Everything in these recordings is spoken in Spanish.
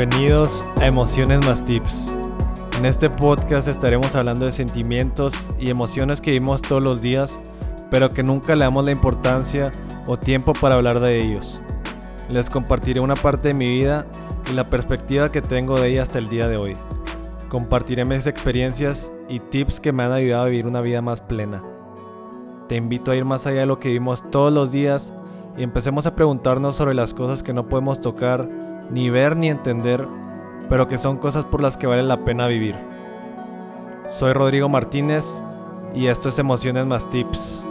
Bienvenidos a Emociones más Tips. En este podcast estaremos hablando de sentimientos y emociones que vivimos todos los días, pero que nunca le damos la importancia o tiempo para hablar de ellos. Les compartiré una parte de mi vida y la perspectiva que tengo de ella hasta el día de hoy. Compartiré mis experiencias y tips que me han ayudado a vivir una vida más plena. Te invito a ir más allá de lo que vivimos todos los días y empecemos a preguntarnos sobre las cosas que no podemos tocar, ni ver ni entender, pero que son cosas por las que vale la pena vivir. Soy Rodrigo Martínez y esto es Emociones más Tips.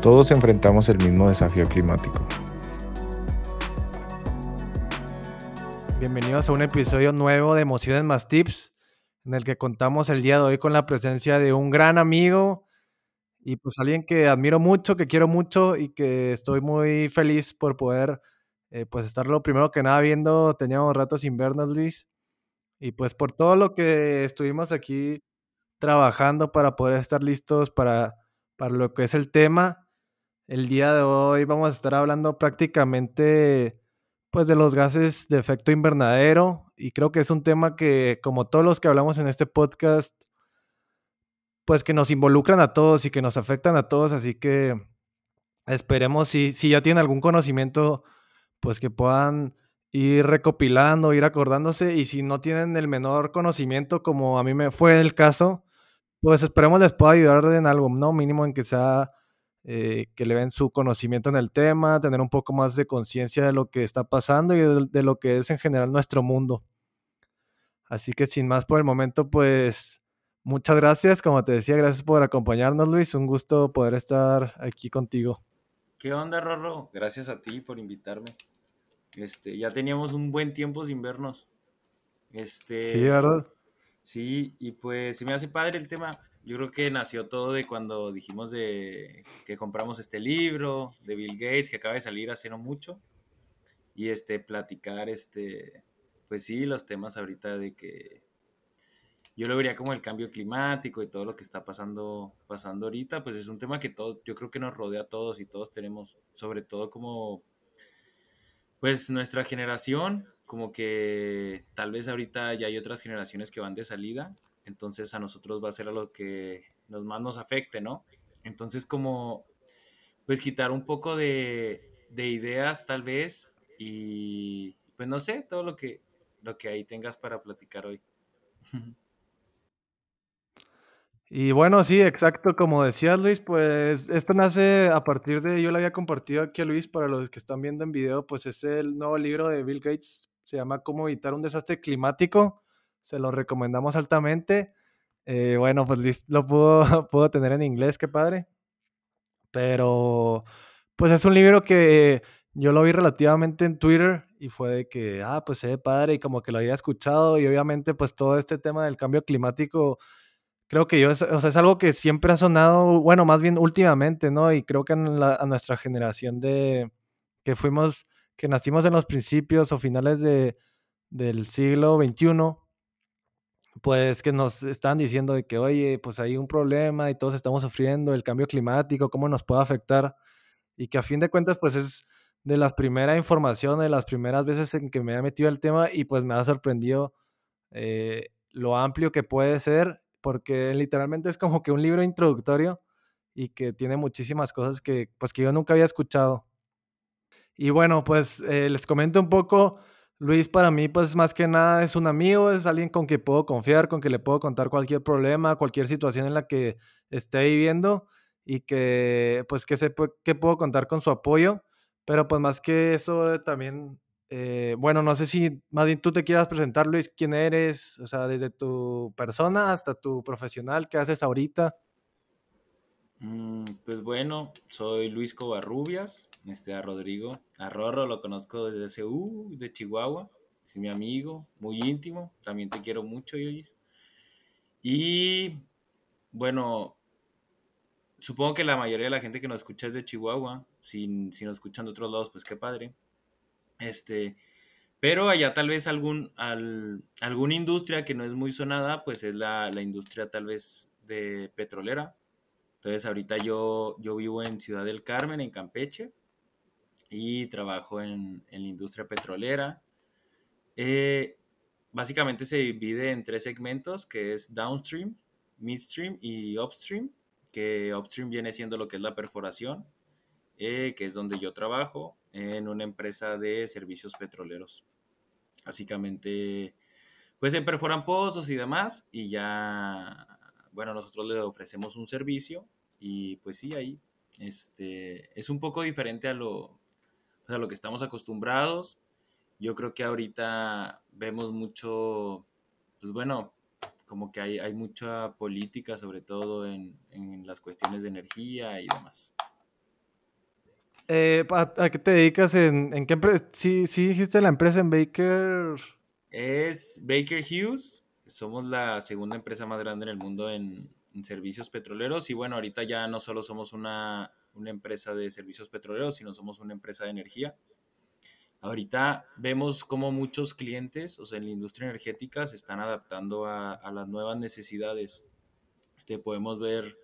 Todos enfrentamos el mismo desafío climático. Bienvenidos a un episodio nuevo de Emociones más Tips, en el que contamos el día de hoy con la presencia de un gran amigo y pues alguien que admiro mucho, que quiero mucho y que estoy muy feliz por poder eh, pues estar lo primero que nada viendo. Teníamos ratos vernos, Luis. Y pues por todo lo que estuvimos aquí trabajando para poder estar listos para, para lo que es el tema. El día de hoy vamos a estar hablando prácticamente pues de los gases de efecto invernadero y creo que es un tema que como todos los que hablamos en este podcast pues que nos involucran a todos y que nos afectan a todos, así que esperemos si, si ya tienen algún conocimiento pues que puedan ir recopilando, ir acordándose y si no tienen el menor conocimiento como a mí me fue el caso, pues esperemos les pueda ayudar en algo, ¿no? Mínimo en que sea eh, que le ven su conocimiento en el tema, tener un poco más de conciencia de lo que está pasando y de, lo que es en general nuestro mundo. Así que sin más por el momento, pues muchas gracias. Como te decía, gracias por acompañarnos, Luis. Un gusto poder estar aquí contigo. ¿Qué onda, Rorro? Gracias a ti por invitarme. Este, ya teníamos un buen tiempo sin vernos. Este, sí, ¿verdad? Sí, y pues se me hace padre el tema yo creo que nació todo de cuando dijimos de que compramos este libro de Bill Gates que acaba de salir hace no mucho y este platicar este pues sí los temas ahorita de que yo lo vería como el cambio climático y todo lo que está pasando pasando ahorita pues es un tema que todo yo creo que nos rodea a todos y todos tenemos sobre todo como pues nuestra generación como que tal vez ahorita ya hay otras generaciones que van de salida entonces a nosotros va a ser a lo que nos más nos afecte, ¿no? Entonces como, pues quitar un poco de, ideas tal vez y pues no sé, todo lo que, lo que ahí tengas para platicar hoy. Y bueno, sí, exacto, como decías Luis, pues esto nace a partir de, yo lo había compartido aquí a Luis, para los que están viendo en video, pues es el nuevo libro de Bill Gates, se llama Cómo evitar un desastre climático se lo recomendamos altamente. Eh, bueno, pues lo pudo, pudo tener en inglés, qué padre. Pero, pues es un libro que yo lo vi relativamente en Twitter y fue de que, ah, pues se padre y como que lo había escuchado y obviamente pues todo este tema del cambio climático, creo que yo, es, o sea, es algo que siempre ha sonado, bueno, más bien últimamente, ¿no? Y creo que a nuestra generación de, que fuimos, que nacimos en los principios o finales de, del siglo XXI, pues que nos están diciendo de que, oye, pues hay un problema y todos estamos sufriendo el cambio climático, cómo nos puede afectar, y que a fin de cuentas, pues es de las primeras informaciones, de las primeras veces en que me ha metido el tema y pues me ha sorprendido eh, lo amplio que puede ser, porque literalmente es como que un libro introductorio y que tiene muchísimas cosas que pues que yo nunca había escuchado. Y bueno, pues eh, les comento un poco Luis para mí, pues más que nada es un amigo, es alguien con que puedo confiar, con que le puedo contar cualquier problema, cualquier situación en la que esté viviendo y que pues que sé que puedo contar con su apoyo. Pero pues más que eso también, eh, bueno, no sé si más bien tú te quieras presentar, Luis, quién eres, o sea, desde tu persona hasta tu profesional, qué haces ahorita. Mm, pues bueno, soy Luis Covarrubias, este, a Rodrigo, a Rorro lo conozco desde ese, uh, de Chihuahua, es mi amigo, muy íntimo, también te quiero mucho, Yoyis. Y bueno, supongo que la mayoría de la gente que nos escucha es de Chihuahua, si, nos escuchan de otros lados, pues qué padre. Este, pero allá tal vez algún, al, alguna industria que no es muy sonada, pues es la, la industria tal vez de petrolera. Entonces ahorita yo, yo vivo en Ciudad del Carmen, en Campeche, y trabajo en, en la industria petrolera. Eh, básicamente se divide en tres segmentos, que es downstream, midstream y upstream, que upstream viene siendo lo que es la perforación, eh, que es donde yo trabajo en una empresa de servicios petroleros. Básicamente, pues se perforan pozos y demás, y ya, bueno, nosotros le ofrecemos un servicio, y pues sí, ahí, este, es un poco diferente a lo, a lo que estamos acostumbrados. Yo creo que ahorita vemos mucho, pues bueno, como que hay, hay mucha política, sobre todo en, en, las cuestiones de energía y demás. Eh, ¿a, qué te dedicas? ¿En, en qué empresa? ¿Sí, ¿Sí dijiste la empresa en Baker? Es Baker Hughes. Somos la segunda empresa más grande en el mundo en, en servicios petroleros. Y bueno, ahorita ya no solo somos una, una empresa de servicios petroleros, sino somos una empresa de energía. Ahorita vemos como muchos clientes, o sea, en la industria energética, se están adaptando a, a las nuevas necesidades. Este, podemos ver,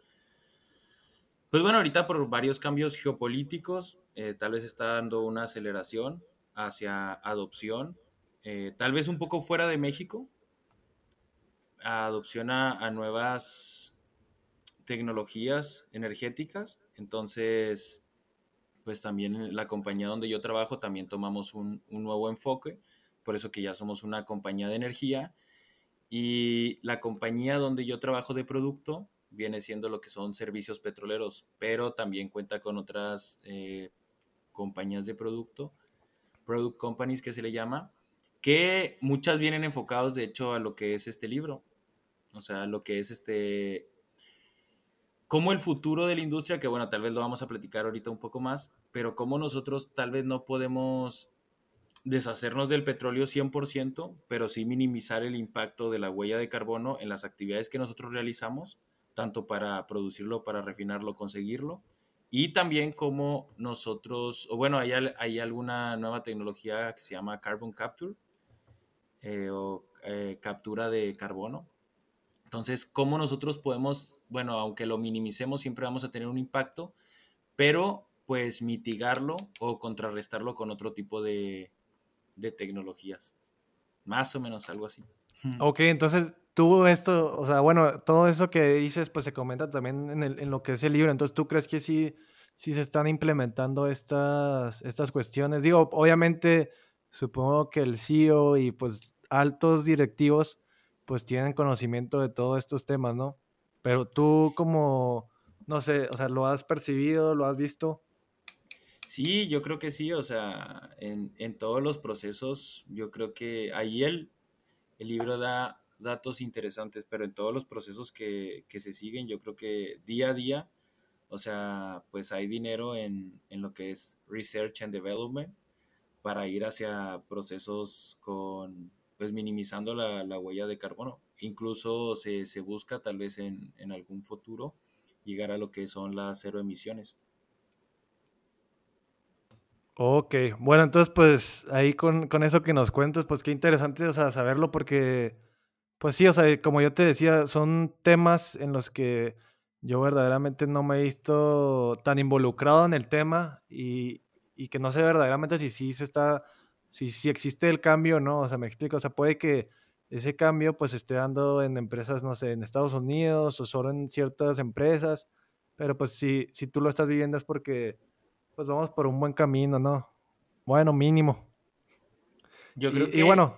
pues bueno, ahorita por varios cambios geopolíticos, eh, tal vez está dando una aceleración hacia adopción, eh, tal vez un poco fuera de México, adopción a, a nuevas tecnologías energéticas. Entonces, pues también la compañía donde yo trabajo también tomamos un, un, nuevo enfoque, por eso que ya somos una compañía de energía y la compañía donde yo trabajo de producto viene siendo lo que son servicios petroleros, pero también cuenta con otras eh, compañías de producto, product companies que se le llama, que muchas vienen enfocados de hecho a lo que es este libro, o sea, lo que es este cómo el futuro de la industria, que bueno, tal vez lo vamos a platicar ahorita un poco más, pero cómo nosotros tal vez no podemos deshacernos del petróleo 100%, pero sí minimizar el impacto de la huella de carbono en las actividades que nosotros realizamos, tanto para producirlo, para refinarlo, conseguirlo, y también cómo nosotros, o bueno, hay, alguna nueva tecnología que se llama Carbon Capture, eh, o eh, captura de carbono, entonces, ¿cómo nosotros podemos, bueno, aunque lo minimicemos, siempre vamos a tener un impacto, pero pues mitigarlo o contrarrestarlo con otro tipo de, de tecnologías? Más o menos algo así. Ok, entonces tú esto, o sea, bueno, todo eso que dices, pues se comenta también en, el, en lo que es el libro. Entonces, ¿tú crees que sí, sí se están implementando estas, estas cuestiones? Digo, obviamente, supongo que el CEO y pues altos directivos pues tienen conocimiento de todos estos temas, ¿no? Pero tú como, no sé, o sea, ¿lo has percibido, lo has visto? Sí, yo creo que sí, o sea, en, en todos los procesos, yo creo que ahí el, el libro da datos interesantes, pero en todos los procesos que, que, se siguen, yo creo que día a día, o sea, pues hay dinero en, en lo que es research and development para ir hacia procesos con pues minimizando la, la huella de carbono. Incluso se, busca tal vez en, en, algún futuro llegar a lo que son las cero emisiones. Ok, bueno, entonces pues ahí con, con eso que nos cuentas, pues qué interesante o sea, saberlo porque, pues sí, o sea, como yo te decía, son temas en los que yo verdaderamente no me he visto tan involucrado en el tema y, y que no sé verdaderamente si sí se está si, si existe el cambio no, o sea, me explico, o sea, puede que ese cambio pues esté dando en empresas, no sé, en Estados Unidos o solo en ciertas empresas, pero pues si, si tú lo estás viviendo es porque pues vamos por un buen camino, ¿no? Bueno, mínimo. Yo creo y, que... Y bueno,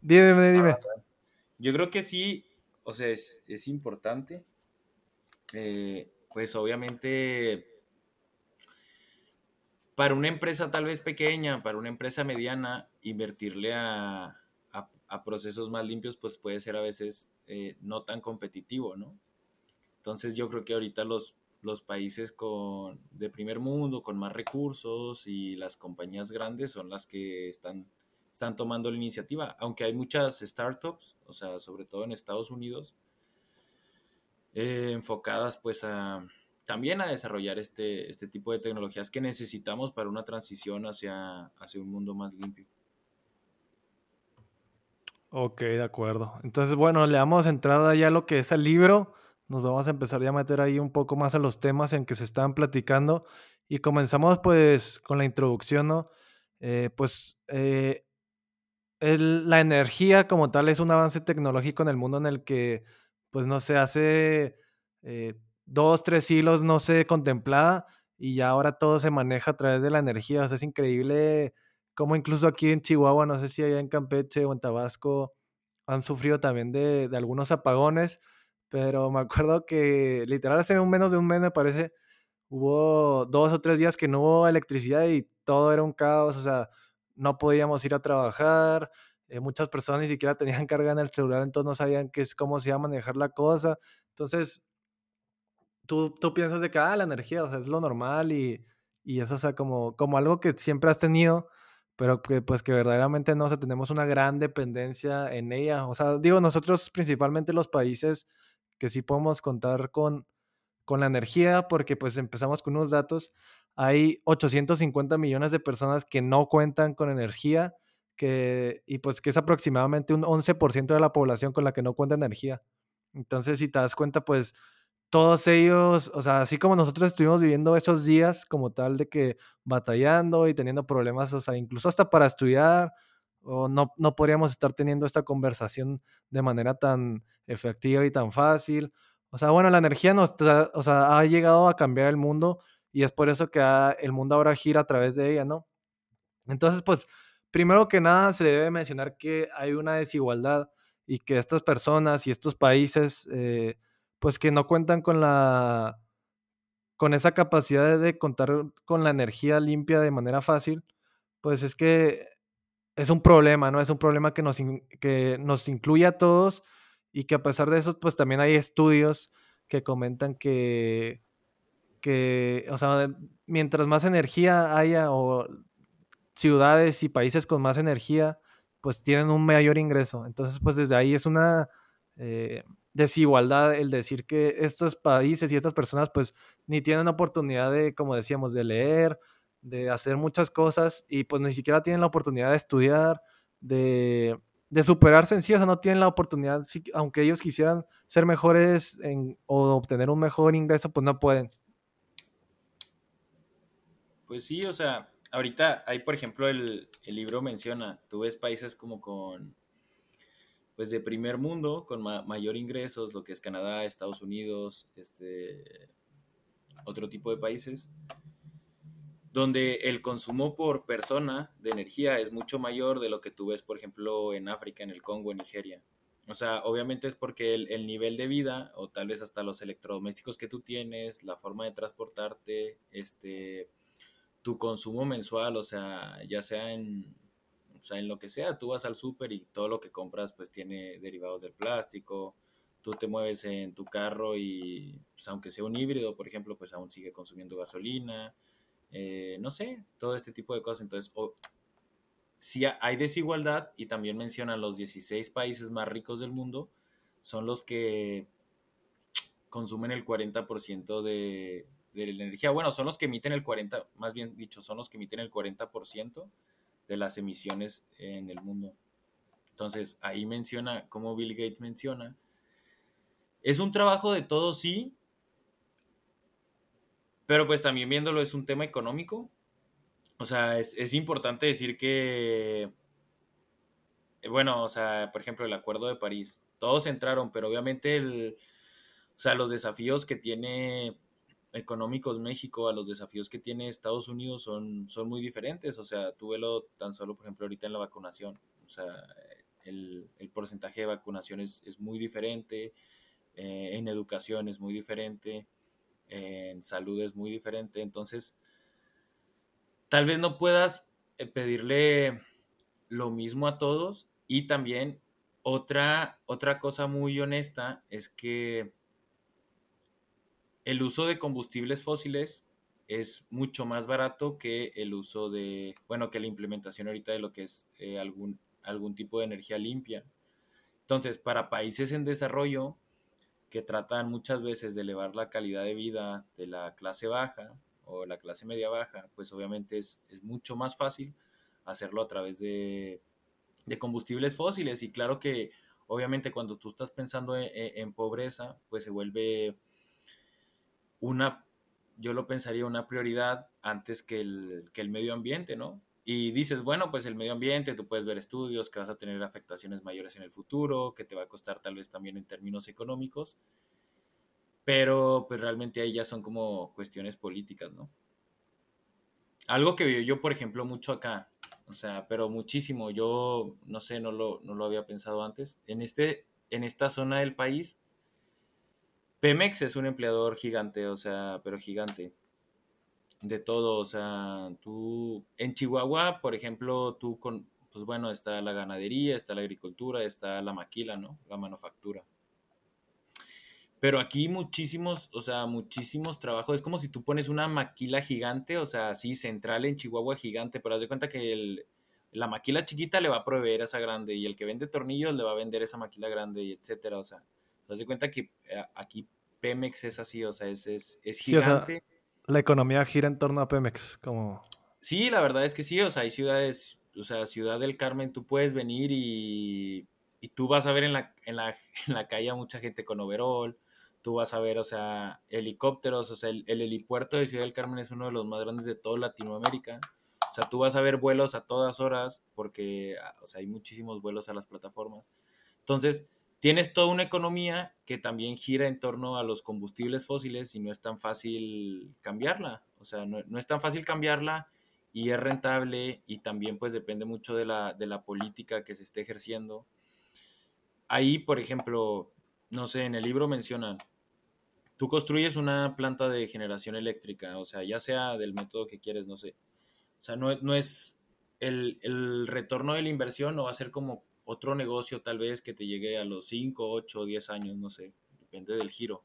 dime, dime. Ah, yo creo que sí, o sea, es, es importante. Eh, pues obviamente para una empresa tal vez pequeña, para una empresa mediana, invertirle a, procesos más limpios, pues puede ser a veces eh, no tan competitivo, ¿no? Entonces yo creo que ahorita los, los países de primer mundo, con más recursos y las compañías grandes son las que están, están tomando la iniciativa, aunque hay muchas startups, o sea, sobre todo en Estados Unidos, eh, enfocadas pues a también a desarrollar este, este tipo de tecnologías que necesitamos para una transición hacia, hacia un mundo más limpio. Ok, de acuerdo. Entonces, bueno, le damos entrada ya a lo que es el libro. nos vamos a empezar ya a meter ahí un poco más a los temas en que se están platicando y comenzamos pues con la introducción, ¿no? Eh, pues eh, la energía como tal es un avance tecnológico en el mundo en el que, pues no sé, hace eh, dos, tres siglos no se contemplaba y ya ahora todo se maneja a través de la energía. O sea, es increíble cómo incluso aquí en Chihuahua, no sé si allá en Campeche o en Tabasco, han sufrido también de, de algunos apagones, pero me acuerdo que literal hace un menos de un mes me parece, hubo dos o tres días que no hubo electricidad y todo era un caos, o sea, no podíamos ir a trabajar, eh, muchas personas ni siquiera tenían carga en el celular, entonces no sabían qué es, cómo se iba a manejar la cosa. Entonces, tú, tú piensas de que, ah, la energía, o sea, es lo normal y, y eso, o sea, como, como algo que siempre has tenido, pero que pues que verdaderamente no, o sea, tenemos una gran dependencia en ella. O sea, digo, nosotros principalmente los países que sí podemos contar con, con la energía, porque pues empezamos con unos datos, hay 850 millones de personas que no cuentan con energía, que, y pues que es aproximadamente un 11% de la población con la que no cuenta energía. Entonces, si te das cuenta, pues todos ellos, o sea, así como nosotros estuvimos viviendo esos días como tal de que batallando y teniendo problemas, o sea, incluso hasta para estudiar, o no, no podríamos estar teniendo esta conversación de manera tan efectiva y tan fácil. O sea, bueno, la energía nos o sea, ha llegado a cambiar el mundo y es por eso que el mundo ahora gira a través de ella, ¿no? Entonces, pues, primero que nada se debe mencionar que hay una desigualdad y que estas personas y estos países, eh, pues que no cuentan con la con esa capacidad de contar con la energía limpia de manera fácil, pues es que es un problema, ¿no? Es un problema que nos, que nos incluye a todos y que a pesar de eso, pues también hay estudios que comentan que, que, o sea, mientras más energía haya o ciudades y países con más energía, pues tienen un mayor ingreso. Entonces, pues desde ahí es una eh, desigualdad el decir que estos países y estas personas, pues ni tienen oportunidad de, como decíamos, de leer, de hacer muchas cosas y pues ni siquiera tienen la oportunidad de estudiar, de, de superarse en sí, o sea, no tienen la oportunidad, aunque ellos quisieran ser mejores o obtener un mejor ingreso, pues no pueden. Pues sí, o sea, ahorita hay, por ejemplo, el, el libro menciona, tú ves países como con, pues de primer mundo, con mayor ingresos, lo que es Canadá, Estados Unidos, este, otro tipo de países, donde el consumo por persona de energía es mucho mayor de lo que tú ves, por ejemplo, en África, en el Congo, en Nigeria. O sea, obviamente es porque el, nivel de vida, o tal vez hasta los electrodomésticos que tú tienes, la forma de transportarte, este, tu consumo mensual, o sea, ya sea en, o sea, en lo que sea, tú vas al súper y todo lo que compras pues tiene derivados del plástico, tú te mueves en tu carro y pues, aunque sea un híbrido, por ejemplo, pues aún sigue consumiendo gasolina, eh, no sé, todo este tipo de cosas. Entonces, si hay desigualdad y también mencionan los 16 países más ricos del mundo, son los que consumen el 40% de, de la energía. Bueno, son los que emiten el 40%, más bien dicho, son los que emiten el 40% de las emisiones en el mundo. Entonces, ahí menciona, como Bill Gates menciona, es un trabajo de todos, sí, pero pues también viéndolo es un tema económico. O sea, es, importante decir que, eh, bueno, o sea, por ejemplo, el Acuerdo de París, todos entraron, pero obviamente el, o sea, los desafíos que tiene económicos México a los desafíos que tiene Estados Unidos son, son muy diferentes. O sea, tú velo tan solo, por ejemplo, ahorita en la vacunación. O sea, el, porcentaje de vacunación es, muy diferente, eh, en educación es muy diferente en salud es muy diferente. Entonces, tal vez no puedas eh, pedirle lo mismo a todos. Y también otra, otra cosa muy honesta es que el uso de combustibles fósiles es mucho más barato que el uso de, bueno, que la implementación ahorita de lo que es eh, algún, algún tipo de energía limpia. Entonces, para países en desarrollo, que tratan muchas veces de elevar la calidad de vida de la clase baja o la clase media baja, pues obviamente es, mucho más fácil hacerlo a través de, combustibles fósiles. Y claro que obviamente cuando tú estás pensando en, en pobreza, pues se vuelve una, yo lo pensaría una prioridad antes que el, que el medio ambiente, ¿no? Y dices, bueno, pues el medio ambiente, tú puedes ver estudios que vas a tener afectaciones mayores en el futuro, que te va a costar tal vez también en términos económicos, pero pues realmente ahí ya son como cuestiones políticas, ¿no? Algo que veo yo, por ejemplo, mucho acá, o sea, pero muchísimo, yo no sé, no lo, no lo había pensado antes, en, este, en esta zona del país, Pemex es un empleador gigante, o sea, pero gigante de todo, o sea, tú en Chihuahua, por ejemplo, tú con, pues bueno, está la ganadería, está la agricultura, está la maquila, ¿no? La manufactura. Pero aquí muchísimos, o sea, muchísimos trabajos. Es como si tú pones una maquila gigante, o sea, así central en Chihuahua gigante, pero haz de cuenta que el, la maquila chiquita le va a proveer esa grande y el que vende tornillos le va a vender esa maquila grande, y etcétera. O sea, haz de cuenta que eh, aquí Pemex es así, o sea, es, es, es gigante la economía gira en torno a Pemex, como... Sí, la verdad es que sí, o sea, hay ciudades, o sea, Ciudad del Carmen, tú puedes venir y, y tú vas a ver en la, en, la, en la calle a mucha gente con overall, tú vas a ver, o sea, helicópteros, o sea, el, el, helipuerto de Ciudad del Carmen es uno de los más grandes de toda Latinoamérica. O sea, tú vas a ver vuelos a todas horas porque, ah, o sea, hay muchísimos vuelos a las plataformas. Entonces, tienes toda una economía que también gira en torno a los combustibles fósiles y no es tan fácil cambiarla. O sea, no, es tan fácil cambiarla y es rentable y también pues depende mucho de la, de la política que se esté ejerciendo. Ahí, por ejemplo, no sé, en el libro mencionan, tú construyes una planta de generación eléctrica, o sea, ya sea del método que quieres, no sé. O sea, no, no es el, el retorno de la inversión, no va a ser como otro negocio tal vez que te llegue a los 5, 8, 10 años, no sé, depende del giro.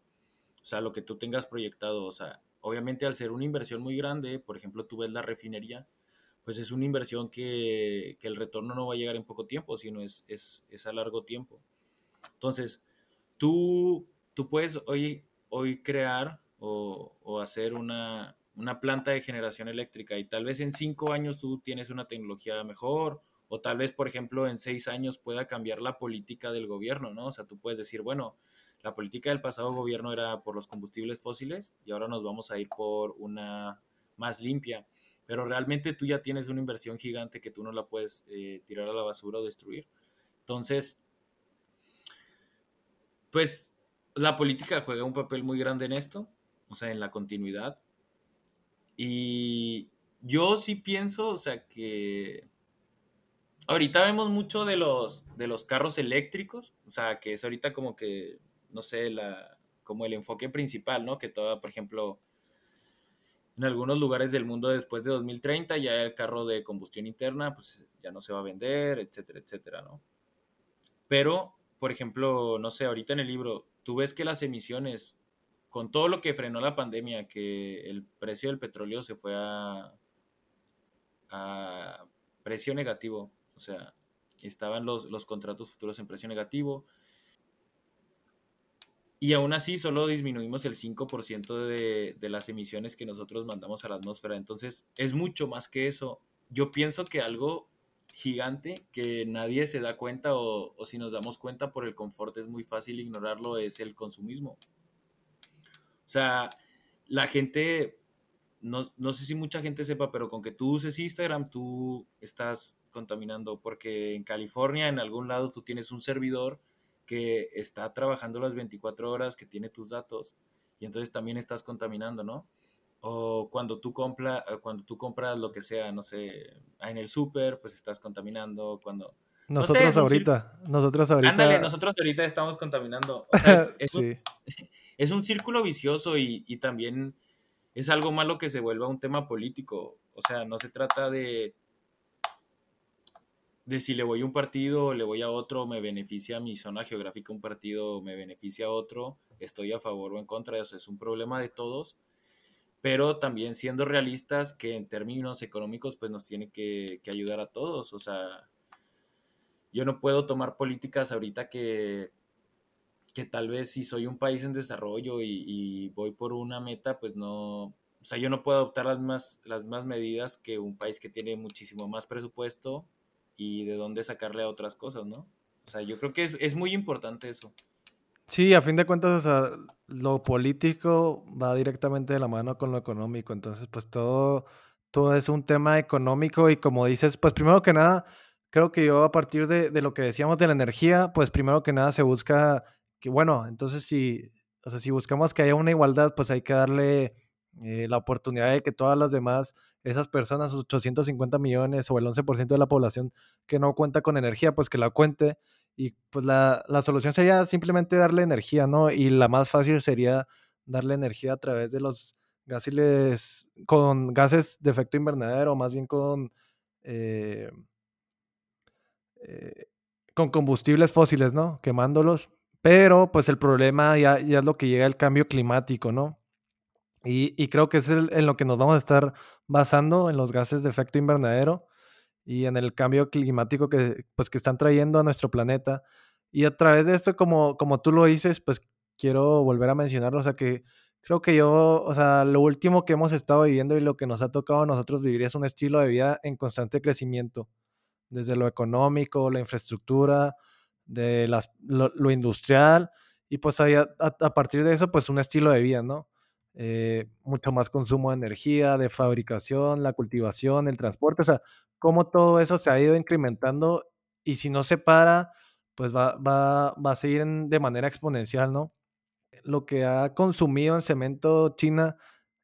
O sea, lo que tú tengas proyectado, o sea, obviamente al ser una inversión muy grande, por ejemplo, tú ves la refinería, pues es una inversión que, que el retorno no va a llegar en poco tiempo, sino es, es, es a largo tiempo. Entonces, tú, tú puedes hoy, hoy crear o, hacer una, una planta de generación eléctrica y tal vez en cinco años tú tienes una tecnología mejor o tal vez, por ejemplo, en seis años pueda cambiar la política del gobierno, ¿no? O sea, tú puedes decir, bueno, la política del pasado gobierno era por los combustibles fósiles y ahora nos vamos a ir por una más limpia. Pero realmente tú ya tienes una inversión gigante que tú no la puedes eh, tirar a la basura o destruir. Entonces, pues la política juega un papel muy grande en esto, o sea, en la continuidad. Y yo sí pienso, o sea, que ahorita vemos mucho de los, de los carros eléctricos, o sea, que es ahorita como que, no sé, la, como el enfoque principal, ¿no? Que todo, por ejemplo, en algunos lugares del mundo después de 2030 ya el carro de combustión interna, pues ya no se va a vender, etcétera, etcétera, ¿no? Pero, por ejemplo, no sé, ahorita en el libro, tú ves que las emisiones, con todo lo que frenó la pandemia, que el precio del petróleo se fue a, a precio negativo, o sea, estaban los, los contratos futuros en precio negativo. Y aún así solo disminuimos el 5% de, de las emisiones que nosotros mandamos a la atmósfera. Entonces es mucho más que eso. Yo pienso que algo gigante que nadie se da cuenta o, o, si nos damos cuenta por el confort es muy fácil ignorarlo es el consumismo. O sea, la gente, no, no sé si mucha gente sepa, pero con que tú uses Instagram, tú estás contaminando, porque en California, en algún lado, tú tienes un servidor que está trabajando las 24 horas, que tiene tus datos, y entonces también estás contaminando, ¿no? O cuando tú, compra, eh, cuando tú compras lo que sea, no sé, en el súper, pues estás contaminando, cuando... Nosotros no sé, ahorita, nosotros ahorita... Ándale, nosotros ahorita estamos contaminando. O sea, es, es, sí. un, es, un, círculo vicioso y, y también es algo malo que se vuelva un tema político. O sea, no se trata de de si le voy a un partido le voy a otro, me beneficia mi zona geográfica un partido me beneficia otro, estoy a favor o en contra, eso es un problema de todos, pero también siendo realistas que en términos económicos pues nos tiene que, que ayudar a todos, o sea, yo no puedo tomar políticas ahorita que, que tal vez si soy un país en desarrollo y, y, voy por una meta, pues no, o sea, yo no puedo adoptar las más, las más medidas que un país que tiene muchísimo más presupuesto y de dónde sacarle a otras cosas, ¿no? O sea, yo creo que es, es muy importante eso. Sí, a fin de cuentas, o sea, lo político va directamente de la mano con lo económico. Entonces, pues todo, todo es un tema económico y como dices, pues primero que nada, creo que yo a partir de, de lo que decíamos de la energía, pues primero que nada se busca que, bueno, entonces si, o sea, si buscamos que haya una igualdad, pues hay que darle eh, la oportunidad de que todas las demás, esas personas, 850 millones o el 11% de la población que no cuenta con energía, pues que la cuente y pues la, la, solución sería simplemente darle energía, ¿no? Y la más fácil sería darle energía a través de los gases con gases de efecto invernadero, más bien con, eh, eh, con combustibles fósiles, ¿no? Quemándolos. Pero pues el problema ya, ya es lo que llega el cambio climático, ¿no? Y, y creo que es el, en lo que nos vamos a estar basando, en los gases de efecto invernadero y en el cambio climático que, pues, que están trayendo a nuestro planeta. Y a través de esto, como, como tú lo dices, pues quiero volver a mencionarlo, o sea que creo que yo, o sea, lo último que hemos estado viviendo y lo que nos ha tocado a nosotros vivir es un estilo de vida en constante crecimiento, desde lo económico, la infraestructura, de las, lo, lo industrial, y pues ahí a, a, partir de eso, pues un estilo de vida, ¿no? Eh, mucho más consumo de energía, de fabricación, la cultivación, el transporte, o sea, cómo todo eso se ha ido incrementando y si no se para, pues va, va, va a seguir de manera exponencial, ¿no? Lo que ha consumido en cemento China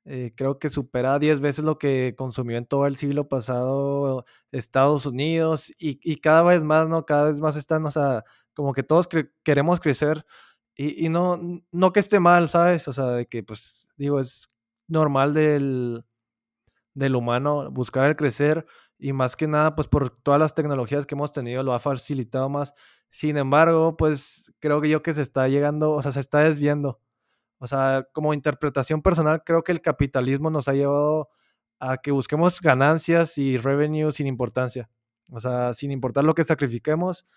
eh, creo que supera 10 veces lo que consumió en todo el siglo pasado Estados Unidos y, y cada vez más, ¿no? Cada vez más están, o sea, como que todos queremos crecer y, y, no, no que esté mal, ¿sabes? O sea, de que, pues, digo, es normal del, del humano buscar el crecer y más que nada, pues por todas las tecnologías que hemos tenido lo ha facilitado más. Sin embargo, pues creo que yo que se está llegando, o sea, se está desviando. O sea, como interpretación personal, creo que el capitalismo nos ha llevado a que busquemos ganancias y revenue sin importancia. O sea, sin importar lo que sacrifiquemos.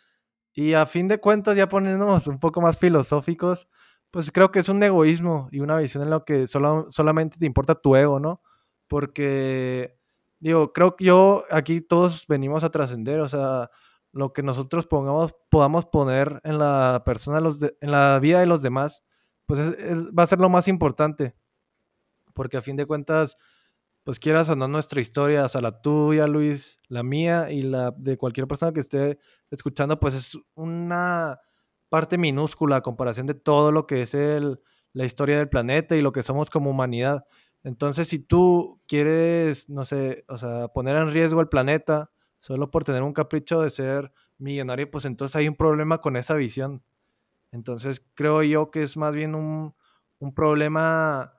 Y a fin de cuentas, ya poniéndonos un poco más filosóficos, pues creo que es un egoísmo y una visión en la que solo, solamente te importa tu ego, ¿no? Porque digo, creo que yo aquí todos venimos a trascender, o sea, lo que nosotros pongamos, podamos poner en la persona, los de, en la vida de los demás, pues es, es, va a ser lo más importante, porque a fin de cuentas, pues quieras o nuestra historia, o sea, la tuya, Luis, la mía y la de cualquier persona que esté escuchando, pues es una parte minúscula a comparación de todo lo que es el, la historia del planeta y lo que somos como humanidad. Entonces, si tú quieres, no sé, o sea, poner en riesgo el planeta solo por tener un capricho de ser millonario, pues entonces hay un problema con esa visión. Entonces, creo yo que es más bien un, un problema,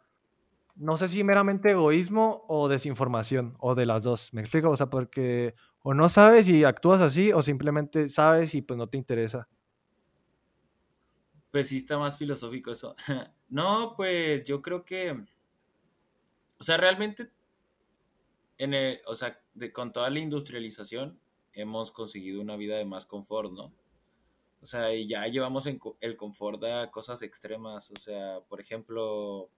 no sé si meramente egoísmo o desinformación, o de las dos. ¿Me explico? O sea, porque o no sabes y actúas así, o simplemente sabes y pues no te interesa. Pues sí está más filosófico eso. no, pues yo creo que o sea, realmente, en el, o sea, de, con toda la industrialización hemos conseguido una vida de más confort, ¿no? O sea, y ya llevamos el confort a cosas extremas. O sea, por ejemplo,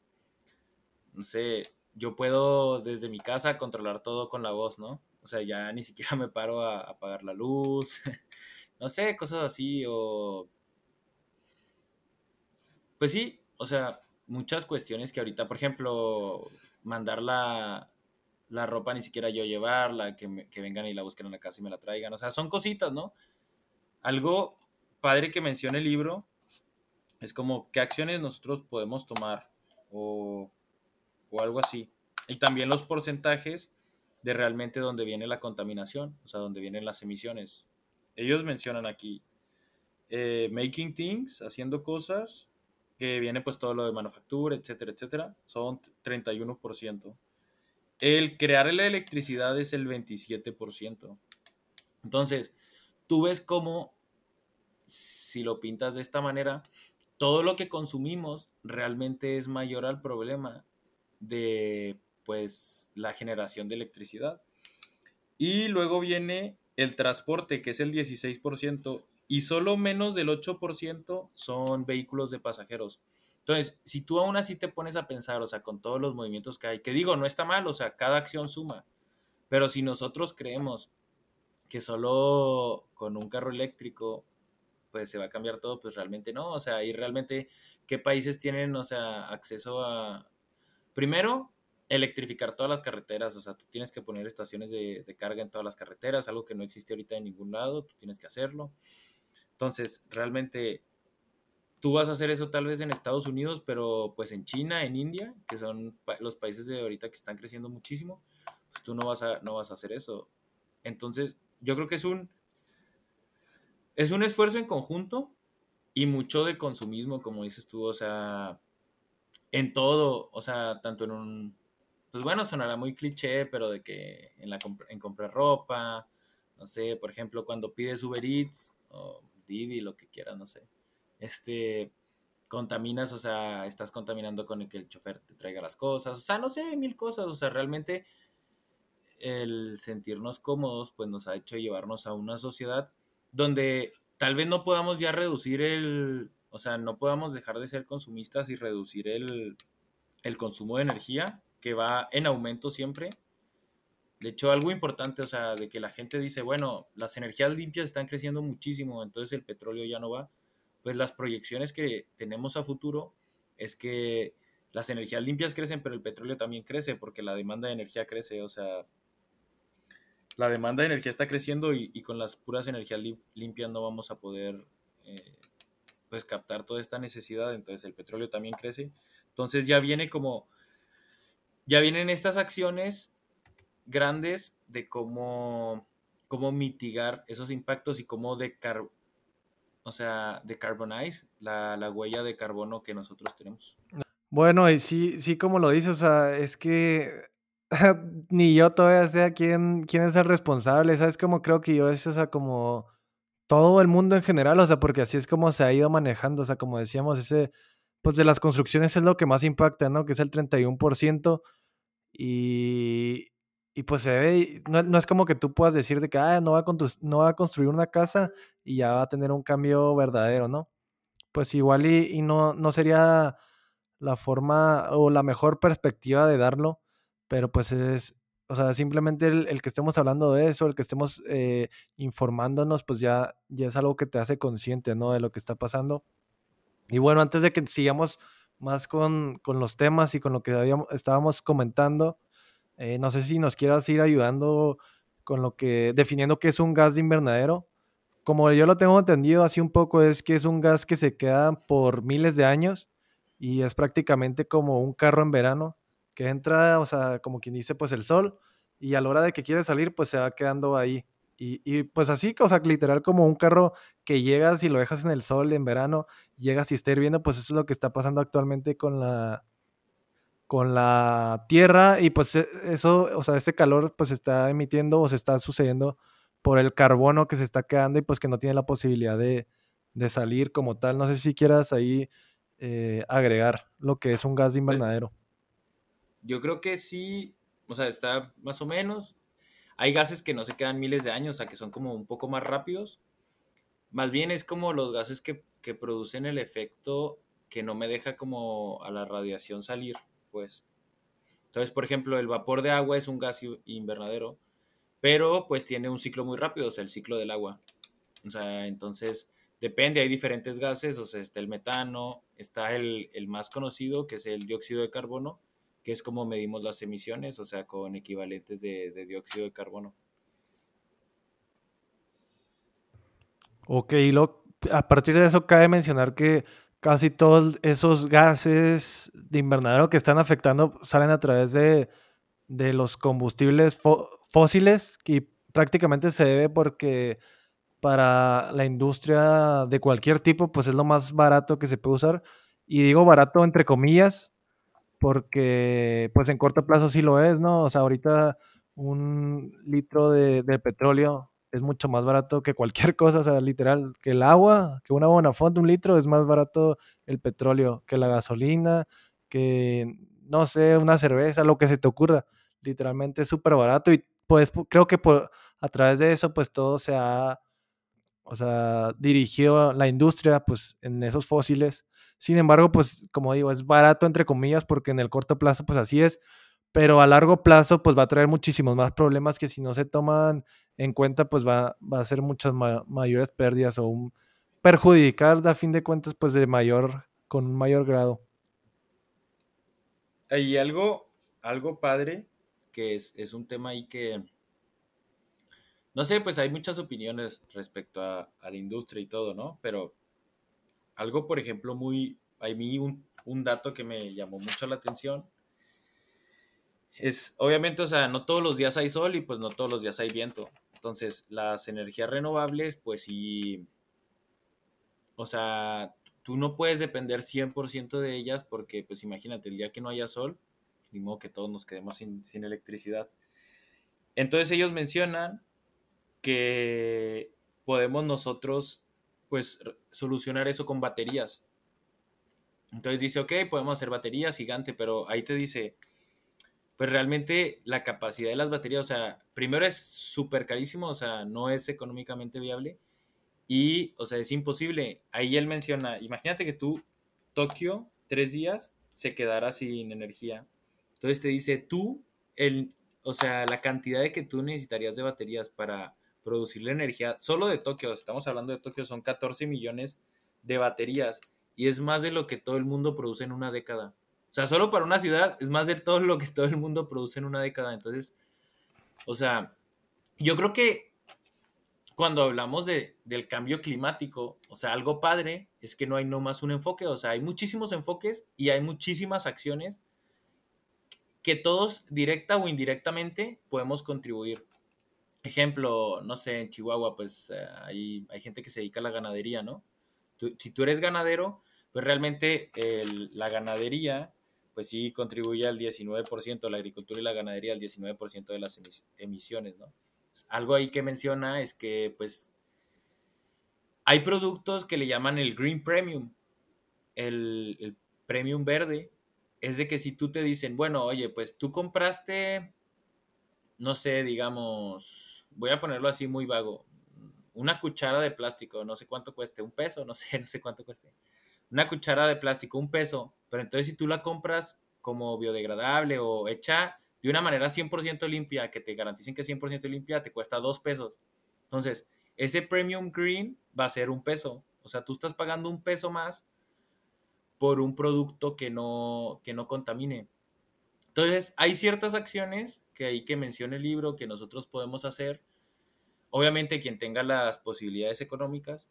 no sé, yo puedo desde mi casa controlar todo con la voz, ¿no? O sea, ya ni siquiera me paro a, a apagar la luz. no sé, cosas así. O. Pues sí, o sea, muchas cuestiones que ahorita, por ejemplo, mandar la, la ropa, ni siquiera yo llevarla, que, me, que, vengan y la busquen en la casa y me la traigan. O sea, son cositas, ¿no? Algo padre que menciona el libro es como qué acciones nosotros podemos tomar o, o algo así. Y también los porcentajes de realmente dónde viene la contaminación, o sea, dónde vienen las emisiones. Ellos mencionan aquí eh, making things, haciendo cosas, que viene pues todo lo de manufactura, etcétera, etcétera, son 31%. El crear la electricidad es el 27%. Entonces, tú ves cómo, si lo pintas de esta manera, todo lo que consumimos realmente es mayor al problema de pues la generación de electricidad. Y luego viene el transporte, que es el 16%, y solo menos del 8% son vehículos de pasajeros. Entonces, si tú aún así te pones a pensar, o sea, con todos los movimientos que hay, que digo, no está mal, o sea, cada acción suma, pero si nosotros creemos que solo con un carro eléctrico pues se va a cambiar todo, pues realmente no, o sea, y realmente qué países tienen, o sea, acceso a, primero, electrificar todas las carreteras, o sea, tú tienes que poner estaciones de, carga en todas las carreteras, algo que no existe ahorita en ningún lado, tú tienes que hacerlo. Entonces, realmente, tú vas a hacer eso tal vez en Estados Unidos, pero pues en China, en India, que son los países de ahorita que están creciendo muchísimo, pues tú no vas a, no vas a hacer eso. Entonces, yo creo que es un, es un esfuerzo en conjunto y mucho de consumismo, como dices tú, o sea, en todo, o sea, tanto en un, pues bueno, sonará muy cliché, pero de que en, la, en comprar ropa, no sé, por ejemplo, cuando pides Uber Eats o Didi, lo que quieras, no sé, este, contaminas, o sea, estás contaminando con el que el chofer te traiga las cosas, o sea, no sé, mil cosas, o sea, realmente el sentirnos cómodos, pues nos ha hecho llevarnos a una sociedad donde tal vez no podamos ya reducir el, o sea, no podamos dejar de ser consumistas y reducir el, el consumo de energía, que va en aumento siempre. De hecho, algo importante, o sea, de que la gente dice, bueno, las energías limpias están creciendo muchísimo, entonces el petróleo ya no va. Pues las proyecciones que tenemos a futuro es que las energías limpias crecen, pero el petróleo también crece porque la demanda de energía crece, o sea, la demanda de energía está creciendo y, con las puras energías limpias no vamos a poder eh, pues captar toda esta necesidad, entonces el petróleo también crece. Entonces ya viene como, ya vienen estas acciones grandes de cómo, cómo mitigar esos impactos y cómo decar, o sea, decarbonize la, la huella de carbono que nosotros tenemos. Bueno, y sí, sí, como lo dices, o sea, es que ni yo todavía sé quién, quién es el responsable, ¿sabes? Como creo que yo es, o sea, como todo el mundo en general, o sea, porque así es como se ha ido manejando, o sea, como decíamos, ese, pues de las construcciones es lo que más impacta, ¿no? Que es el 31%, y, y pues se ve, no, no, es como que tú puedas decir de que, ah, no va, a no va a construir una casa y ya va a tener un cambio verdadero, ¿no? Pues igual y, y no, no sería la forma o la mejor perspectiva de darlo pero pues es, o sea, simplemente el, que estemos hablando de eso, el que estemos eh, informándonos, pues ya, ya es algo que te hace consciente, ¿no? De lo que está pasando. Y bueno, antes de que sigamos más con, con los temas y con lo que habíamos, estábamos comentando, eh, no sé si nos quieras ir ayudando con lo que, definiendo qué es un gas de invernadero. Como yo lo tengo entendido así un poco, es que es un gas que se queda por miles de años y es prácticamente como un carro en verano que entra, o sea, como quien dice, pues el sol, y a la hora de que quiere salir, pues se va quedando ahí. Y, y, pues así, o sea, literal como un carro que llegas y lo dejas en el sol en verano, llegas y está hirviendo, pues eso es lo que está pasando actualmente con la con la tierra y pues e, eso, o sea, ese calor pues se está emitiendo o se está sucediendo por el carbono que se está quedando y pues que no tiene la posibilidad de, de salir como tal. No sé si quieras ahí eh, agregar lo que es un gas de pues invernadero. Yo creo que sí, o sea, está más o menos. Hay gases que no se quedan miles de años, o sea, que son como un poco más rápidos. Más bien es como los gases que, que producen el efecto que no me deja como a la radiación salir, pues. Entonces, por ejemplo, el vapor de agua es un gas invernadero, pero pues tiene un ciclo muy rápido, o sea, el ciclo del agua. O sea, entonces depende, hay diferentes gases, o sea, está el metano, está el, el más conocido, que es el dióxido de carbono, que es como medimos las emisiones, o sea, con equivalentes de, dióxido de carbono. Ok, y a partir de eso cabe mencionar que casi todos esos gases de invernadero que están afectando salen a través de, los combustibles fósiles y prácticamente se debe porque para la industria de cualquier tipo pues es lo más barato que se puede usar y digo barato entre comillas porque pues en corto plazo sí lo es, ¿no? O sea, ahorita un litro de, petróleo es mucho más barato que cualquier cosa, o sea, literal, que el agua, que una buena fuente, un litro es más barato el petróleo que la gasolina, que, no sé, una cerveza, lo que se te ocurra, literalmente es súper barato y pues creo que a través de eso pues todo se ha, o sea, dirigido la industria pues en esos fósiles sin embargo, pues como digo, es barato entre comillas porque en el corto plazo pues así es, pero a largo plazo pues va a traer muchísimos más problemas que si no se toman en cuenta pues va, va a ser muchas mayores pérdidas o un, perjudicar a fin de cuentas pues de mayor, con un mayor grado. Y algo, algo padre, que es, es un tema ahí que, no sé, pues hay muchas opiniones respecto a, a, la industria y todo, ¿no? Pero algo, por ejemplo, muy, a mí un, dato que me llamó mucho la atención es, obviamente, o sea, no todos los días hay sol y pues no todos los días hay viento. Entonces, las energías renovables, pues sí, o sea, tú no puedes depender 100% de ellas porque, pues imagínate, el día que no haya sol, ni modo que todos nos quedemos sin, sin electricidad. Entonces ellos mencionan que podemos nosotros, pues, solucionar eso con baterías. Entonces dice, ok, podemos hacer baterías gigante, pero ahí te dice, pues realmente la capacidad de las baterías, o sea, primero es súper carísimo, o sea, no es económicamente viable. Y, o sea, es imposible. Ahí él menciona, imagínate que tú, Tokio, tres días, se quedara sin energía. Entonces te dice, tú, el, o sea, la cantidad de que tú necesitarías de baterías para producir la energía, solo de Tokio, estamos hablando de Tokio, son 14 millones de baterías. Y es más de lo que todo el mundo produce en una década. O sea, solo para una ciudad es más de todo lo que todo el mundo produce en una década. Entonces, o sea, yo creo que cuando hablamos de, del cambio climático, o sea, algo padre es que no hay nomás un enfoque, o sea, hay muchísimos enfoques y hay muchísimas acciones que todos, directa o indirectamente, podemos contribuir. Ejemplo, no sé, en Chihuahua, pues eh, hay, hay, gente que se dedica a la ganadería, ¿no? Tú, si tú eres ganadero, pues realmente la ganadería pues sí contribuye al 19%, la agricultura y la ganadería al 19% de las emisiones, ¿no? Algo ahí que menciona es que, pues, hay productos que le llaman el Green Premium, el, el Premium verde, es de que si tú te dicen, bueno, oye, pues tú compraste, no sé, digamos, voy a ponerlo así muy vago, una cuchara de plástico, no sé cuánto cueste, un peso, no sé, no sé cuánto cueste una cuchara de plástico, un peso, pero entonces si tú la compras como biodegradable o hecha de una manera 100% limpia, que te garanticen que es 100% limpia, te cuesta dos pesos. Entonces, ese premium green va a ser un peso. O sea, tú estás pagando un peso más por un producto que no, que no contamine. Entonces, hay ciertas acciones que ahí que menciona el libro que nosotros podemos hacer. Obviamente, quien tenga las posibilidades económicas,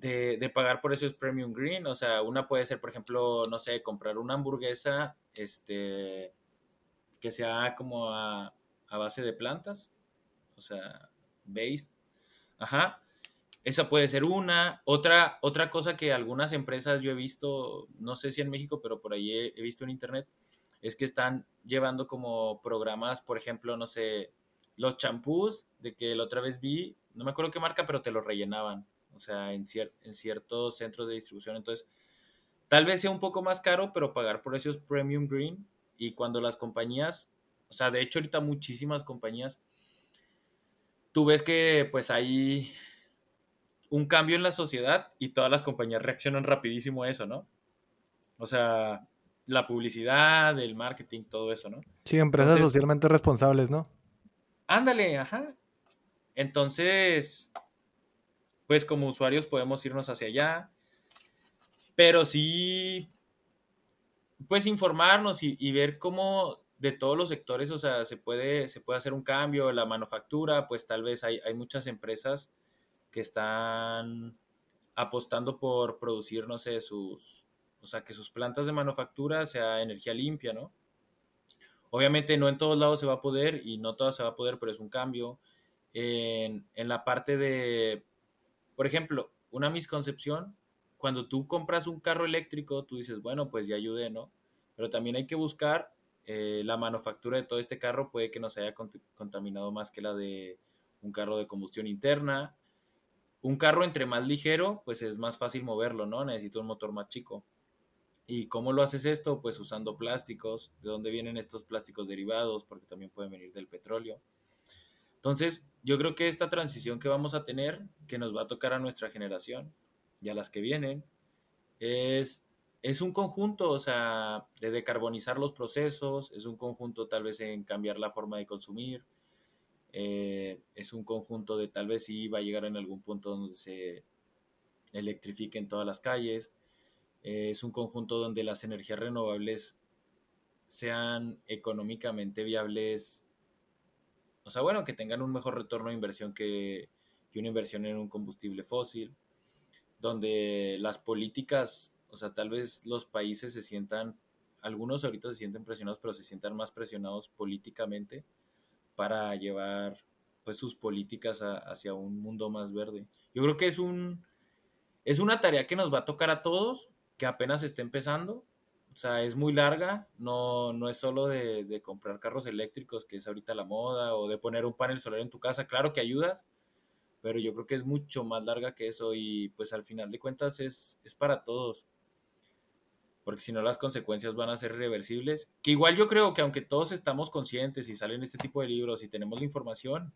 de, pagar por eso es Premium Green. O sea, una puede ser, por ejemplo, no sé, comprar una hamburguesa este, que sea como a, base de plantas. O sea, based. Ajá. Esa puede ser una. Otra, otra cosa que algunas empresas yo he visto, no sé si en México, pero por ahí he visto en internet, es que están llevando como programas, por ejemplo, no sé, los champús, de que la otra vez vi, no me acuerdo qué marca, pero te lo rellenaban o sea, en, en ciertos centros de distribución. Entonces, tal vez sea un poco más caro, pero pagar precios premium green. Y cuando las compañías, o sea, de hecho ahorita muchísimas compañías, tú ves que pues hay un cambio en la sociedad y todas las compañías reaccionan rapidísimo a eso, ¿no? O sea, la publicidad, el marketing, todo eso, ¿no? Sí, empresas socialmente responsables, ¿no? Ándale, ajá. Entonces, pues como usuarios podemos irnos hacia allá. Pero sí, pues informarnos y, ver cómo de todos los sectores, o sea, se puede, se puede hacer un cambio. La manufactura, pues tal vez hay, hay muchas empresas que están apostando por producir, no sé, sus, sea, que sus plantas de manufactura sea energía limpia, ¿no? Obviamente no en todos lados se va a poder y no todas se va a poder, pero es un cambio. En, la parte de por ejemplo, una misconcepción, cuando tú compras un carro eléctrico, tú dices, bueno, pues ya ayudé, ¿no? Pero también hay que buscar eh, la manufactura de todo este carro, puede que no se haya contaminado más que la de un carro de combustión interna. Un carro entre más ligero, pues es más fácil moverlo, ¿no? Necesito un motor más chico. ¿Y cómo lo haces esto? Pues usando plásticos. ¿De dónde vienen estos plásticos derivados? Porque también pueden venir del petróleo. Entonces, yo creo que esta transición que vamos a tener, que nos va a tocar a nuestra generación y a las que vienen, es, es un conjunto, o sea, de decarbonizar los procesos, es un conjunto tal vez en cambiar la forma de consumir, eh, es un conjunto de tal vez sí va a llegar en algún punto donde se, electrifiquen todas las calles. Eh, es un conjunto donde las energías renovables sean económicamente viables, o sea, bueno, que tengan un mejor retorno de inversión que, que una inversión en un combustible fósil, donde las políticas, o sea, tal vez los países se sientan, algunos ahorita se sienten presionados, pero se sientan más presionados políticamente para llevar pues sus políticas hacia un mundo más verde. Yo creo que es un es una tarea que nos va a tocar a todos, que apenas está empezando. O sea, es muy larga, no, no es solo de, comprar carros eléctricos, que es ahorita la moda, o de poner un panel solar en tu casa. Claro que ayudas, pero yo creo que es mucho más larga que eso y pues al final de cuentas es, es para todos. Porque si no las consecuencias van a ser irreversibles. Que igual yo creo que aunque todos estamos conscientes y salen este tipo de libros y tenemos la información,